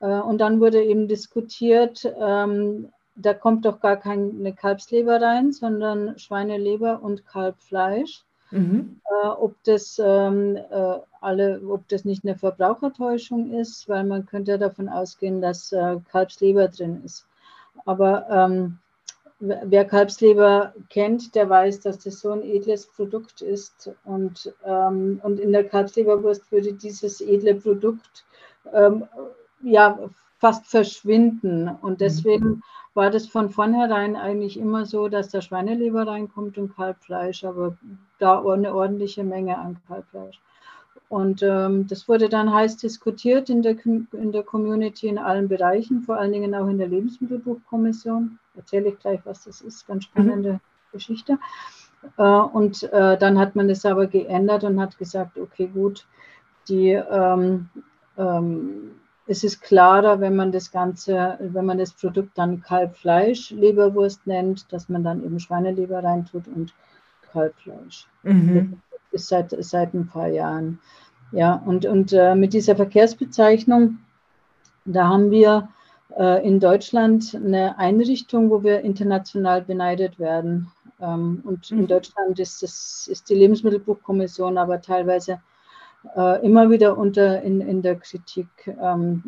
äh, und dann wurde eben diskutiert, ähm, da kommt doch gar keine Kalbsleber rein, sondern Schweineleber und Kalbfleisch. Mhm. Äh, ob das ähm, äh, alle, ob das nicht eine Verbrauchertäuschung ist, weil man könnte davon ausgehen, dass äh, Kalbsleber drin ist. Aber ähm, wer Kalbsleber kennt, der weiß, dass das so ein edles Produkt ist. Und, ähm, und in der Kalbsleberwurst würde dieses edle Produkt ähm, ja fast verschwinden. Und mhm. deswegen war das von vornherein eigentlich immer so, dass der Schweineleber reinkommt und Kalbfleisch, aber da eine ordentliche Menge an Kalbfleisch. Und ähm, das wurde dann heiß diskutiert in der, in der Community in allen Bereichen, vor allen Dingen auch in der Lebensmittelbuchkommission. Erzähle ich gleich, was das ist, ganz spannende mhm. Geschichte. Äh, und äh, dann hat man das aber geändert und hat gesagt, okay, gut, die ähm, ähm, es ist klarer, wenn man das Ganze, wenn man das Produkt dann Kalbfleisch, Leberwurst nennt, dass man dann eben Schweineleber reintut und Kalbfleisch. Mhm. Das ist seit, seit ein paar Jahren. Ja, und, und äh, mit dieser Verkehrsbezeichnung, da haben wir äh, in Deutschland eine Einrichtung, wo wir international beneidet werden. Ähm, und in mhm. Deutschland ist, das, ist die Lebensmittelbuchkommission aber teilweise äh, immer wieder unter in, in der Kritik. Ähm,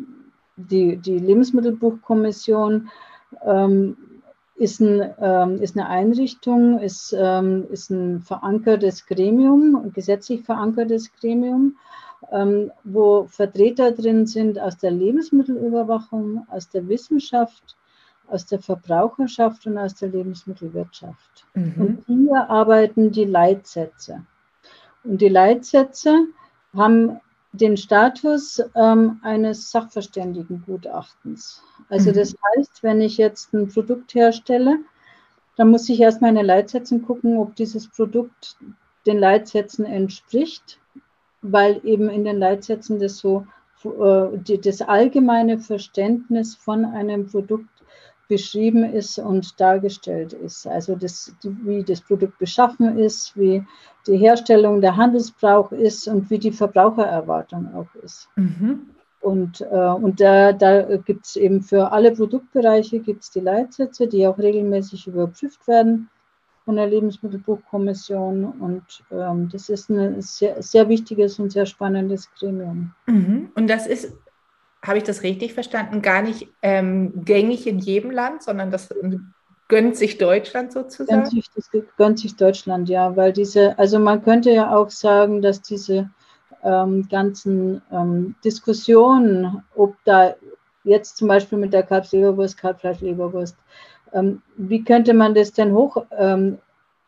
die, die Lebensmittelbuchkommission ähm, ist, ein, ähm, ist, eine Einrichtung, ist, ähm, ist ein verankertes Gremium, ein gesetzlich verankertes Gremium, ähm, wo Vertreter drin sind aus der Lebensmittelüberwachung, aus der Wissenschaft, aus der Verbraucherschaft und aus der Lebensmittelwirtschaft. Mhm. Und hier arbeiten die Leitsätze. Und die Leitsätze haben den Status ähm, eines Sachverständigengutachtens. Also mhm. das heißt, wenn ich jetzt ein Produkt herstelle, dann muss ich erst meine Leitsätze gucken, ob dieses Produkt den Leitsätzen entspricht, weil eben in den Leitsätzen das so äh, das allgemeine Verständnis von einem Produkt beschrieben ist und dargestellt ist. Also das, wie das Produkt beschaffen ist, wie die Herstellung der Handelsbrauch ist und wie die Verbrauchererwartung auch ist. Mhm. Und, äh, und da, da gibt es eben für alle Produktbereiche gibt's die Leitsätze, die auch regelmäßig überprüft werden von der Lebensmittelbuchkommission. Und ähm, das ist ein sehr, sehr wichtiges und sehr spannendes Gremium. Mhm. Und das ist habe ich das richtig verstanden, gar nicht ähm, gängig in jedem Land, sondern das gönnt sich Deutschland sozusagen? Gönnt sich, das gönnt sich Deutschland, ja, weil diese, also man könnte ja auch sagen, dass diese ähm, ganzen ähm, Diskussionen, ob da jetzt zum Beispiel mit der Kalbsleberwurst, Kalbfleischleberwurst, ähm, wie könnte man das denn hoch ähm,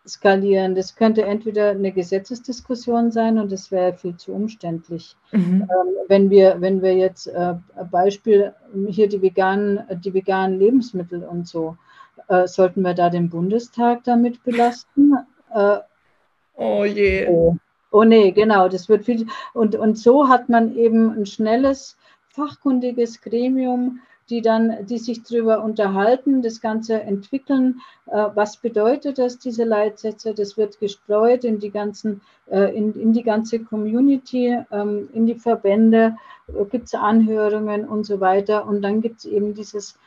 skalieren. Das könnte entweder eine Gesetzesdiskussion sein und das wäre viel zu umständlich. Mhm. Ähm, wenn, wir, wenn wir jetzt äh, Beispiel hier die veganen, die veganen Lebensmittel und so, äh, sollten wir da den Bundestag damit belasten? Äh, oh je. Oh. oh nee, genau, das wird viel. Und, und so hat man eben ein schnelles, fachkundiges Gremium, die dann, die sich darüber unterhalten, das Ganze entwickeln. Äh, was bedeutet das, diese Leitsätze? Das wird gestreut in die ganzen, äh, in, in die ganze Community, ähm, in die Verbände, äh, gibt es Anhörungen und so weiter. Und dann gibt es eben dieses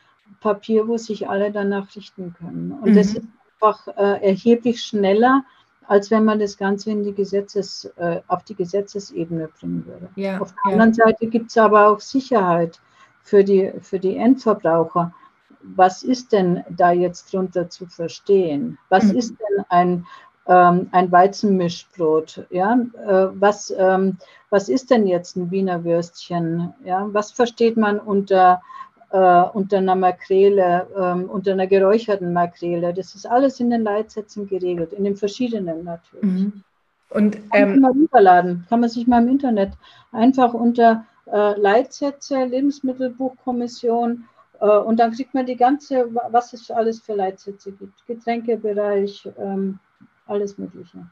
Papier, wo sich alle danach richten können. Und mhm. das ist einfach äh, erheblich schneller, als wenn man das Ganze in die Gesetzes, äh, auf die Gesetzesebene bringen würde. Ja, auf der ja. anderen Seite gibt es aber auch Sicherheit für die, für die Endverbraucher. Was ist denn da jetzt drunter zu verstehen? Was mhm. ist denn ein, ähm, ein Weizenmischbrot? Ja? Äh, was, ähm, was ist denn jetzt ein Wiener Würstchen? Ja? Was versteht man unter, äh, unter einer Makrele, äh, unter einer geräucherten Makrele? Das ist alles in den Leitsätzen geregelt, in den verschiedenen natürlich. Mhm. Und ähm, kann man runterladen, kann man sich mal im Internet einfach unter Leitsätze, Lebensmittelbuchkommission. Äh, und dann kriegt man die ganze, was es alles für Leitsätze gibt. Getränkebereich, ähm, alles Mögliche.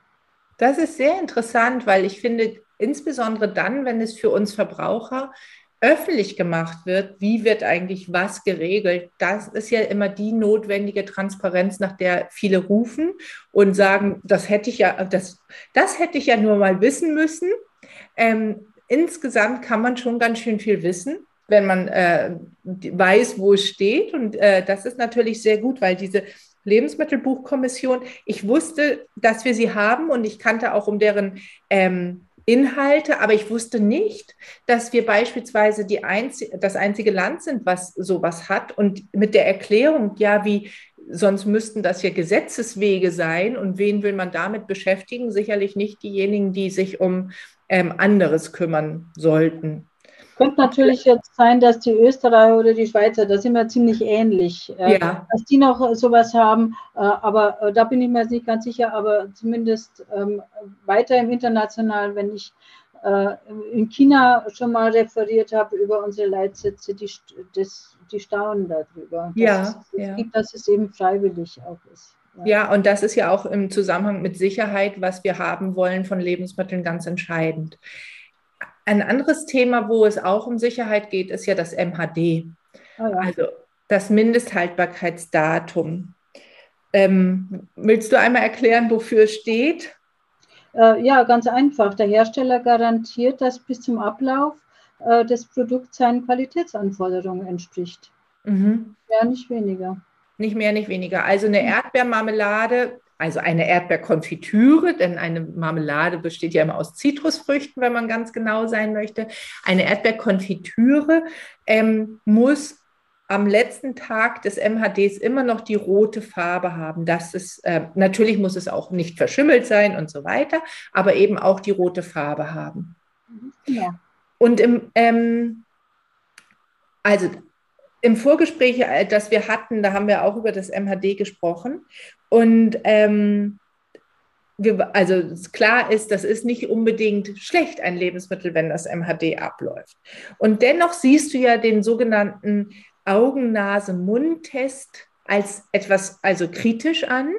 Das ist sehr interessant, weil ich finde, insbesondere dann, wenn es für uns Verbraucher öffentlich gemacht wird, wie wird eigentlich was geregelt, das ist ja immer die notwendige Transparenz, nach der viele rufen und sagen, das hätte ich ja, das, das hätte ich ja nur mal wissen müssen. Ähm, insgesamt kann man schon ganz schön viel wissen, wenn man äh, weiß, wo es steht. Und äh, das ist natürlich sehr gut, weil diese Lebensmittelbuchkommission, ich wusste, dass wir sie haben und ich kannte auch um deren ähm, Inhalte, aber ich wusste nicht, dass wir beispielsweise die einzi das einzige Land sind, was sowas hat. Und mit der Erklärung, ja, wie sonst müssten das ja Gesetzeswege sein und wen will man damit beschäftigen? Sicherlich nicht diejenigen, die sich um ähm, anderes kümmern sollten. Könnte natürlich jetzt sein, dass die Österreicher oder die Schweizer, da sind wir ziemlich ähnlich, äh, ja. dass die noch sowas haben, äh, aber äh, da bin ich mir jetzt nicht ganz sicher, aber zumindest ähm, weiter im Internationalen, wenn ich in China schon mal referiert habe über unsere Leitsätze, die, das, die staunen darüber, ja, dass, es, ja. dass es eben freiwillig auch ist. Ja, und das ist ja auch im Zusammenhang mit Sicherheit, was wir haben wollen von Lebensmitteln, ganz entscheidend. Ein anderes Thema, wo es auch um Sicherheit geht, ist ja das MHD, oh ja. also das Mindesthaltbarkeitsdatum. Ähm, willst du einmal erklären, wofür es steht? Äh, ja, ganz einfach. Der Hersteller garantiert, dass bis zum Ablauf äh, des Produkts seinen Qualitätsanforderungen entspricht. Mhm. Ja, nicht weniger. Nicht mehr, nicht weniger. Also eine Erdbeermarmelade, also eine Erdbeerkonfitüre, denn eine Marmelade besteht ja immer aus Zitrusfrüchten, wenn man ganz genau sein möchte. Eine Erdbeerkonfitüre ähm, muss am letzten Tag des MHDs immer noch die rote Farbe haben. Das ist, äh, natürlich muss es auch nicht verschimmelt sein und so weiter, aber eben auch die rote Farbe haben. Ja. Und im, ähm, also im Vorgespräch, äh, das wir hatten, da haben wir auch über das MHD gesprochen. Und ähm, wir, also klar ist, das ist nicht unbedingt schlecht, ein Lebensmittel, wenn das MHD abläuft. Und dennoch siehst du ja den sogenannten Augen-Nase-Mund-Test als etwas also kritisch an.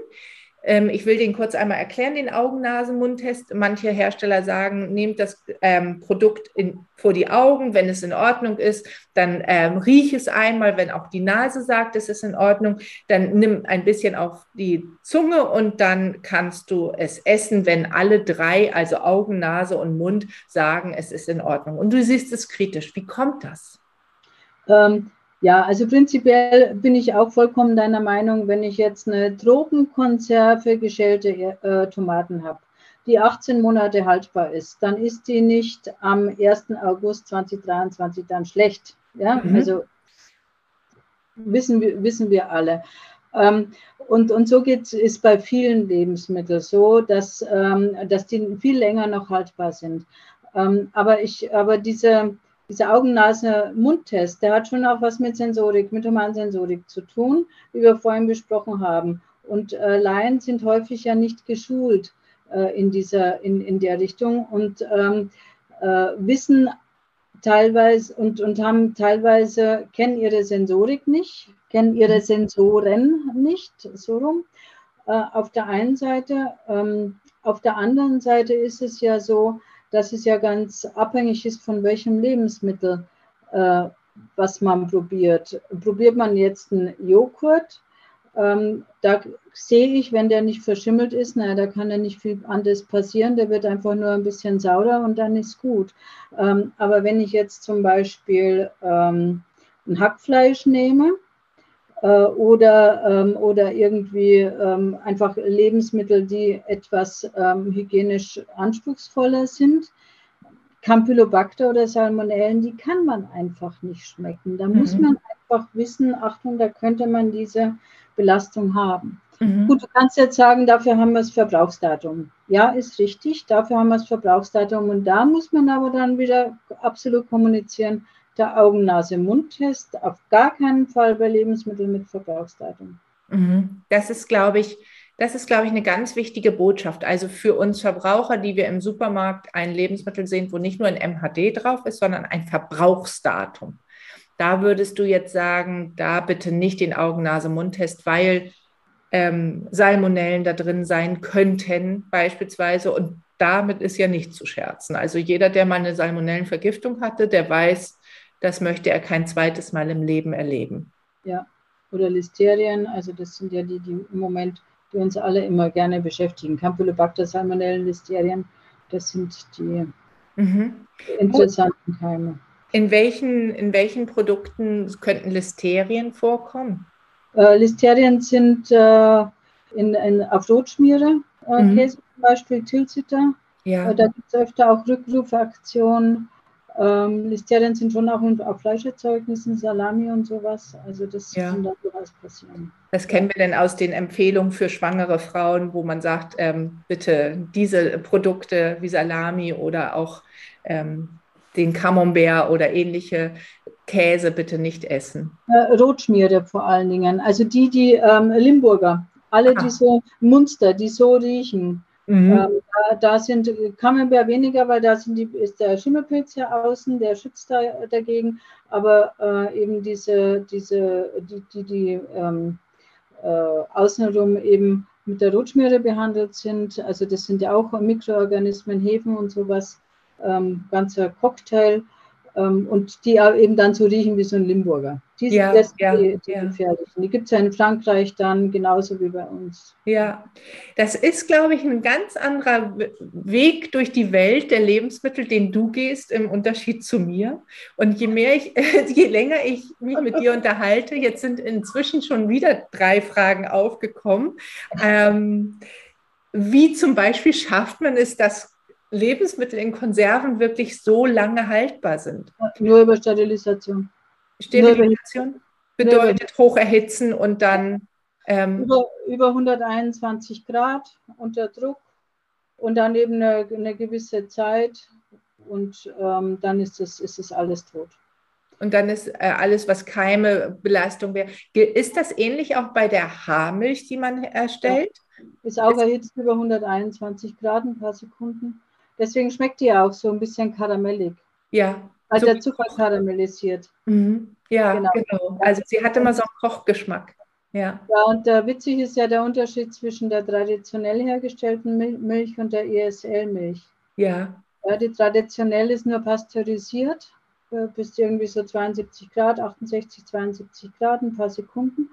Ähm, ich will den kurz einmal erklären, den Augen-Nase-Mund-Test. Manche Hersteller sagen, nehmt das ähm, Produkt in, vor die Augen, wenn es in Ordnung ist, dann ähm, riech es einmal, wenn auch die Nase sagt, es ist in Ordnung, dann nimm ein bisschen auf die Zunge und dann kannst du es essen, wenn alle drei, also Augen, Nase und Mund, sagen, es ist in Ordnung. Und du siehst es kritisch. Wie kommt das? Ähm, ja, also prinzipiell bin ich auch vollkommen deiner Meinung, wenn ich jetzt eine Tropenkonserve geschälte äh, Tomaten habe, die 18 Monate haltbar ist, dann ist die nicht am 1. August 2023 dann schlecht. Ja, mhm. also wissen wir, wissen wir alle. Ähm, und, und so geht es bei vielen Lebensmitteln so, dass, ähm, dass die viel länger noch haltbar sind. Ähm, aber, ich, aber diese, dieser Augen-Nase-Mund-Test, der hat schon auch was mit Sensorik, mit Humansensorik zu tun, wie wir vorhin besprochen haben. Und äh, Laien sind häufig ja nicht geschult äh, in, dieser, in, in der Richtung und ähm, äh, wissen teilweise und, und haben teilweise, kennen ihre Sensorik nicht, kennen ihre Sensoren nicht, so rum. Äh, auf der einen Seite. Ähm, auf der anderen Seite ist es ja so, dass es ja ganz abhängig ist, von welchem Lebensmittel, äh, was man probiert. Probiert man jetzt einen Joghurt, ähm, da sehe ich, wenn der nicht verschimmelt ist, naja, da kann ja nicht viel anderes passieren, der wird einfach nur ein bisschen saurer und dann ist gut. Ähm, aber wenn ich jetzt zum Beispiel ähm, ein Hackfleisch nehme, oder, ähm, oder irgendwie ähm, einfach Lebensmittel, die etwas ähm, hygienisch anspruchsvoller sind. Campylobacter oder Salmonellen, die kann man einfach nicht schmecken. Da mhm. muss man einfach wissen, Achtung, da könnte man diese Belastung haben. Mhm. Gut, du kannst jetzt sagen, dafür haben wir das Verbrauchsdatum. Ja, ist richtig, dafür haben wir das Verbrauchsdatum. Und da muss man aber dann wieder absolut kommunizieren, der Augen-Nase-Mund-Test auf gar keinen Fall bei Lebensmitteln mit Verbrauchsdatum. Mhm. Das ist, glaube ich, das ist, glaube ich, eine ganz wichtige Botschaft. Also für uns Verbraucher, die wir im Supermarkt ein Lebensmittel sehen, wo nicht nur ein MHD drauf ist, sondern ein Verbrauchsdatum. Da würdest du jetzt sagen, da bitte nicht den Augen-Nase-Mund-Test, weil ähm, Salmonellen da drin sein könnten, beispielsweise. Und damit ist ja nicht zu scherzen. Also jeder, der mal eine Salmonellenvergiftung hatte, der weiß, das möchte er kein zweites Mal im Leben erleben. Ja, oder Listerien, also das sind ja die, die im Moment, die uns alle immer gerne beschäftigen. Campylobacter, Salmonellen, Listerien, das sind die mhm. interessanten Keime. In welchen, in welchen Produkten könnten Listerien vorkommen? Äh, Listerien sind äh, in, in, auf Rotschmiere, äh, mhm. Käse zum Beispiel, Tilsiter. Ja. Äh, da gibt es öfter auch Rückrufaktionen. Ähm, Listerien sind schon auch auf Fleischerzeugnissen, Salami und sowas. Also das ja. kann da durchaus passieren. Was kennen wir denn aus den Empfehlungen für schwangere Frauen, wo man sagt, ähm, bitte diese Produkte wie Salami oder auch ähm, den Camembert oder ähnliche Käse bitte nicht essen? Äh, Rotschmiere vor allen Dingen. Also die, die ähm, Limburger, alle ah. diese Munster, die so riechen. Mhm. Ähm, da, sind Camembert weniger, weil da die, ist der Schimmelpilz ja außen, der schützt da dagegen. Aber äh, eben diese, diese, die, die, die ähm, äh, außenrum eben mit der Rotschmiere behandelt sind. Also das sind ja auch Mikroorganismen, Hefen und sowas, ähm, ganzer Cocktail. Ähm, und die eben dann so riechen wie so ein Limburger. Die sind ja, das, ja, die, die ja. gefährlichen. Die gibt es ja in Frankreich dann genauso wie bei uns. Ja, das ist, glaube ich, ein ganz anderer Weg durch die Welt der Lebensmittel, den du gehst, im Unterschied zu mir. Und je mehr ich, je länger ich mich mit dir unterhalte, jetzt sind inzwischen schon wieder drei Fragen aufgekommen. Ähm, wie zum Beispiel schafft man es, dass Lebensmittel in Konserven wirklich so lange haltbar sind? Nur über Sterilisation. Sterilisation bedeutet hocherhitzen und dann ähm, über, über 121 Grad unter Druck und dann eben eine, eine gewisse Zeit und ähm, dann ist es, ist es alles tot. Und dann ist äh, alles, was Keime, Belastung wäre. Ist das ähnlich auch bei der Haarmilch, die man erstellt? Ja. Ist auch erhitzt über 121 Grad ein paar Sekunden. Deswegen schmeckt die auch so ein bisschen karamellig. Ja. Weil so der Zucker karamellisiert. Mhm. Ja, genau. genau. Also sie hatte immer so einen Kochgeschmack. Ja. ja, und äh, witzig ist ja der Unterschied zwischen der traditionell hergestellten Milch und der ESL-Milch. Ja. ja. Die traditionell ist nur pasteurisiert äh, bis irgendwie so 72 Grad, 68, 72 Grad, ein paar Sekunden.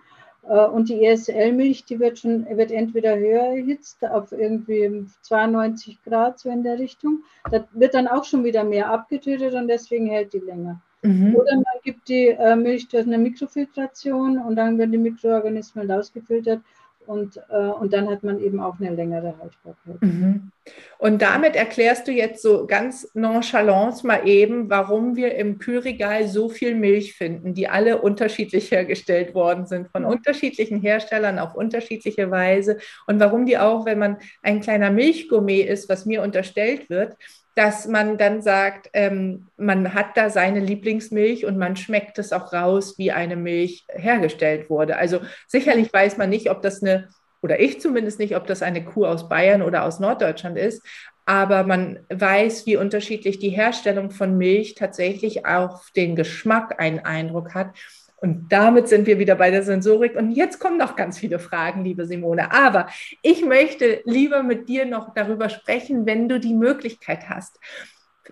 Äh, und die ESL-Milch, die wird schon, wird entweder höher erhitzt, auf irgendwie 92 Grad, so in der Richtung. Da wird dann auch schon wieder mehr abgetötet und deswegen hält die länger. Mhm. Oder man gibt die äh, Milch durch eine Mikrofiltration und dann werden die Mikroorganismen ausgefiltert und, äh, und dann hat man eben auch eine längere Haltbarkeit. Mhm. Und damit erklärst du jetzt so ganz nonchalant mal eben, warum wir im Kühlregal so viel Milch finden, die alle unterschiedlich hergestellt worden sind, von unterschiedlichen Herstellern auf unterschiedliche Weise und warum die auch, wenn man ein kleiner Milchgourmet ist, was mir unterstellt wird, dass man dann sagt, ähm, man hat da seine Lieblingsmilch und man schmeckt es auch raus, wie eine Milch hergestellt wurde. Also sicherlich weiß man nicht, ob das eine, oder ich zumindest nicht, ob das eine Kuh aus Bayern oder aus Norddeutschland ist, aber man weiß, wie unterschiedlich die Herstellung von Milch tatsächlich auf den Geschmack einen Eindruck hat. Und damit sind wir wieder bei der Sensorik. Und jetzt kommen noch ganz viele Fragen, liebe Simone. Aber ich möchte lieber mit dir noch darüber sprechen, wenn du die Möglichkeit hast,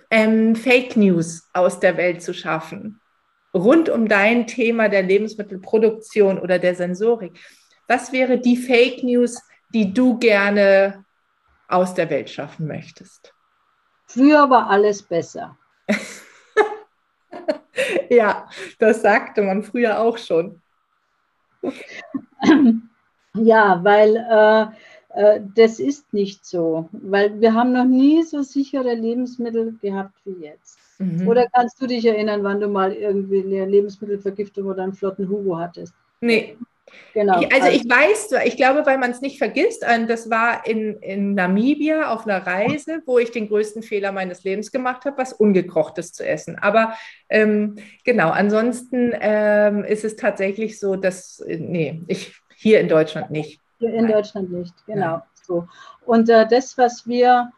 ähm, Fake News aus der Welt zu schaffen, rund um dein Thema der Lebensmittelproduktion oder der Sensorik. Was wäre die Fake News, die du gerne aus der Welt schaffen möchtest? Früher war alles besser. ja, das sagte man früher auch schon. Ja, weil äh, äh, das ist nicht so, weil wir haben noch nie so sichere Lebensmittel gehabt wie jetzt. Mhm. Oder kannst du dich erinnern, wann du mal irgendwie eine Lebensmittelvergiftung oder einen flotten Hugo hattest? Nee, Genau. Ich, also, also ich weiß, ich glaube, weil man es nicht vergisst, das war in, in Namibia auf einer Reise, wo ich den größten Fehler meines Lebens gemacht habe, was Ungekochtes zu essen. Aber ähm, genau, ansonsten ähm, ist es tatsächlich so, dass, nee, ich hier in Deutschland nicht. Hier in. Deutschland nicht, genau. So. Und äh, das, was wir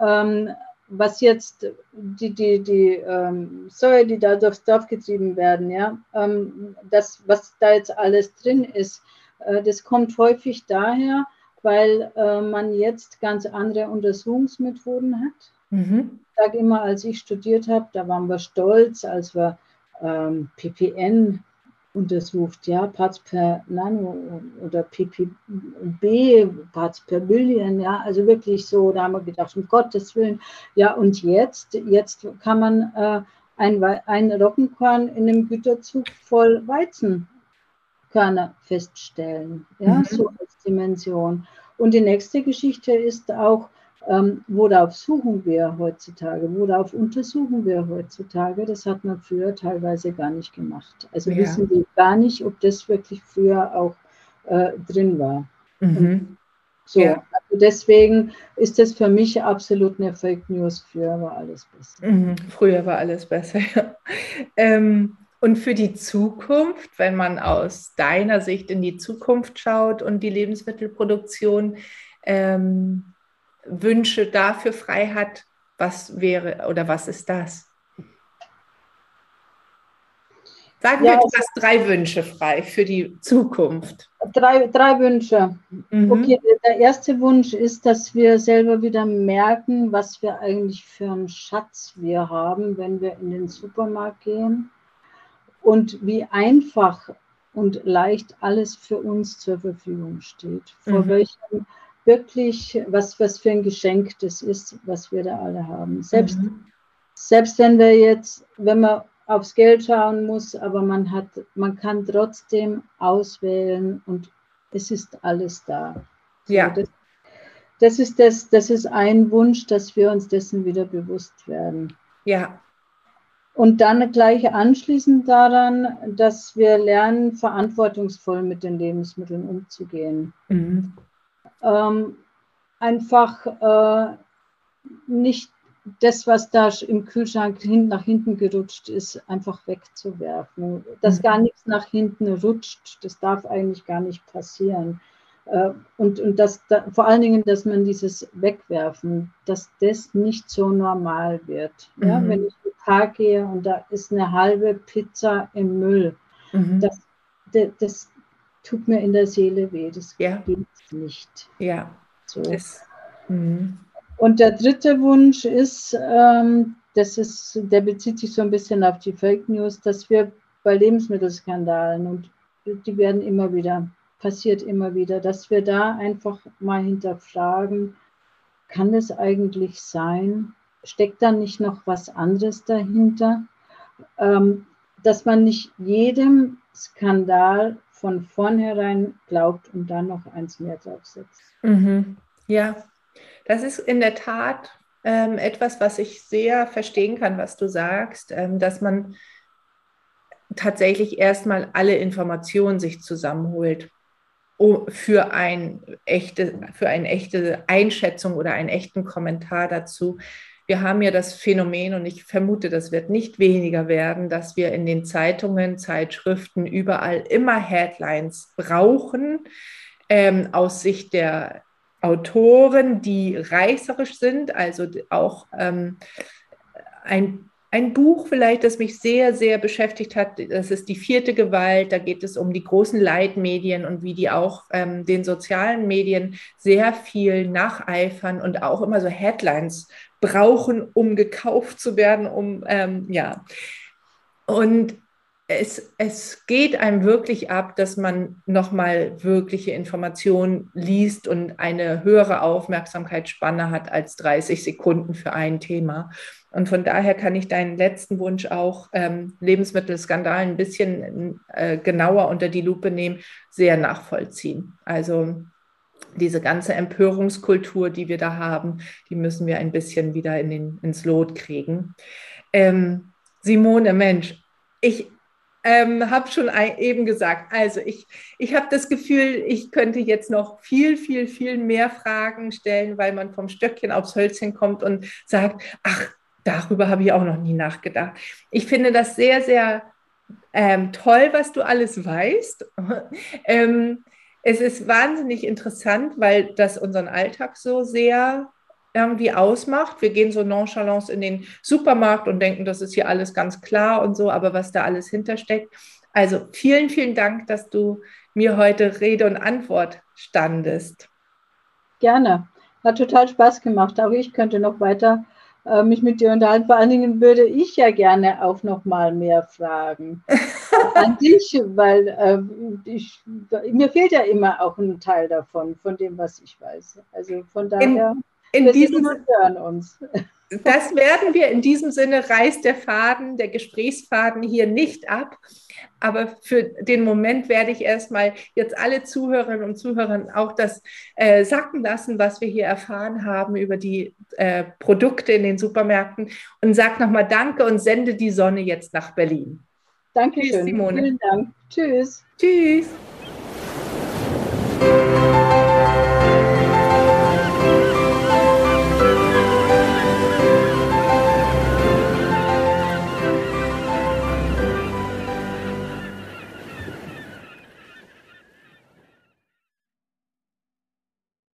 ähm, was jetzt die, die, die ähm, Säue, die da durchs Dorf getrieben werden, ja, ähm, das, was da jetzt alles drin ist, äh, das kommt häufig daher, weil äh, man jetzt ganz andere Untersuchungsmethoden hat. Mhm. Ich sage immer, als ich studiert habe, da waren wir stolz, als wir ähm, PPN untersucht, ja, Parts per Nano oder ppb, Parts per Billion, ja, also wirklich so, da haben wir gedacht, um Gottes Willen, ja, und jetzt, jetzt kann man äh, ein, ein Roggenkorn in einem Güterzug voll Weizenkörner feststellen, ja, mhm. so als Dimension. Und die nächste Geschichte ist auch, ähm, worauf suchen wir heutzutage? Worauf untersuchen wir heutzutage? Das hat man früher teilweise gar nicht gemacht. Also ja. wissen wir gar nicht, ob das wirklich früher auch äh, drin war. Mhm. So, ja. also deswegen ist das für mich absolut eine Fake News. Früher war alles besser. Mhm. Früher war alles besser, ja. Ähm, und für die Zukunft, wenn man aus deiner Sicht in die Zukunft schaut und die Lebensmittelproduktion, ähm, Wünsche dafür frei hat, was wäre oder was ist das? Sagen ja, wir, du hast drei Wünsche frei für die Zukunft. Drei, drei Wünsche. Mhm. Okay, der erste Wunsch ist, dass wir selber wieder merken, was wir eigentlich für einen Schatz wir haben, wenn wir in den Supermarkt gehen und wie einfach und leicht alles für uns zur Verfügung steht. Vor mhm. welchem wirklich, was, was für ein Geschenk das ist, was wir da alle haben. Selbst, mhm. selbst wenn wir jetzt, wenn man aufs Geld schauen muss, aber man hat, man kann trotzdem auswählen und es ist alles da. So, ja. Das, das, ist das, das ist ein Wunsch, dass wir uns dessen wieder bewusst werden. Ja. Und dann gleich anschließend daran, dass wir lernen, verantwortungsvoll mit den Lebensmitteln umzugehen. Mhm. Ähm, einfach äh, nicht das, was da im Kühlschrank hin, nach hinten gerutscht ist, einfach wegzuwerfen. Dass mhm. gar nichts nach hinten rutscht, das darf eigentlich gar nicht passieren. Äh, und, und das, da, vor allen Dingen, dass man dieses Wegwerfen, dass das nicht so normal wird. Mhm. Ja, wenn ich in den Park gehe und da ist eine halbe Pizza im Müll, mhm. das, das, das, tut mir in der Seele weh. Das ja. geht nicht. Ja. So. Das, mhm. Und der dritte Wunsch ist, ähm, das ist, der bezieht sich so ein bisschen auf die Fake News, dass wir bei Lebensmittelskandalen und die werden immer wieder, passiert immer wieder, dass wir da einfach mal hinterfragen, kann es eigentlich sein? Steckt da nicht noch was anderes dahinter? Ähm, dass man nicht jedem Skandal von vornherein glaubt und dann noch eins mehr draufsetzt. Mhm. Ja, das ist in der Tat ähm, etwas, was ich sehr verstehen kann, was du sagst, ähm, dass man tatsächlich erstmal alle Informationen sich zusammenholt für, ein echte, für eine echte Einschätzung oder einen echten Kommentar dazu. Wir haben ja das Phänomen, und ich vermute, das wird nicht weniger werden, dass wir in den Zeitungen, Zeitschriften, überall immer Headlines brauchen, ähm, aus Sicht der Autoren, die reißerisch sind, also auch ähm, ein, ein Buch vielleicht, das mich sehr, sehr beschäftigt hat, das ist die vierte Gewalt, da geht es um die großen Leitmedien und wie die auch ähm, den sozialen Medien sehr viel nacheifern und auch immer so Headlines brauchen, um gekauft zu werden, um, ähm, ja. Und es, es geht einem wirklich ab, dass man nochmal wirkliche Informationen liest und eine höhere Aufmerksamkeitsspanne hat als 30 Sekunden für ein Thema. Und von daher kann ich deinen letzten Wunsch auch, ähm, Lebensmittelskandal ein bisschen äh, genauer unter die Lupe nehmen, sehr nachvollziehen. Also diese ganze Empörungskultur, die wir da haben, die müssen wir ein bisschen wieder in den, ins Lot kriegen. Ähm, Simone, Mensch, ich ähm, habe schon ein, eben gesagt, also ich, ich habe das Gefühl, ich könnte jetzt noch viel, viel, viel mehr Fragen stellen, weil man vom Stöckchen aufs Hölzchen kommt und sagt, ach, darüber habe ich auch noch nie nachgedacht. Ich finde das sehr, sehr ähm, toll, was du alles weißt. ähm, es ist wahnsinnig interessant, weil das unseren Alltag so sehr irgendwie ausmacht. Wir gehen so nonchalant in den Supermarkt und denken, das ist hier alles ganz klar und so, aber was da alles hintersteckt. Also vielen, vielen Dank, dass du mir heute Rede und Antwort standest. Gerne. Hat total Spaß gemacht. Auch ich könnte noch weiter äh, mich mit dir unterhalten. Vor allen Dingen würde ich ja gerne auch noch mal mehr fragen an dich, weil äh, ich, mir fehlt ja immer auch ein Teil davon, von dem, was ich weiß. Also von daher. In in diesem hören uns. Das werden wir in diesem Sinne reißt der Faden, der Gesprächsfaden hier nicht ab. Aber für den Moment werde ich erstmal jetzt alle Zuhörerinnen und Zuhörer auch das äh, sacken lassen, was wir hier erfahren haben über die äh, Produkte in den Supermärkten und sag nochmal Danke und sende die Sonne jetzt nach Berlin. Dankeschön. Tschüss, Simone. Vielen Dank. Tschüss. Tschüss.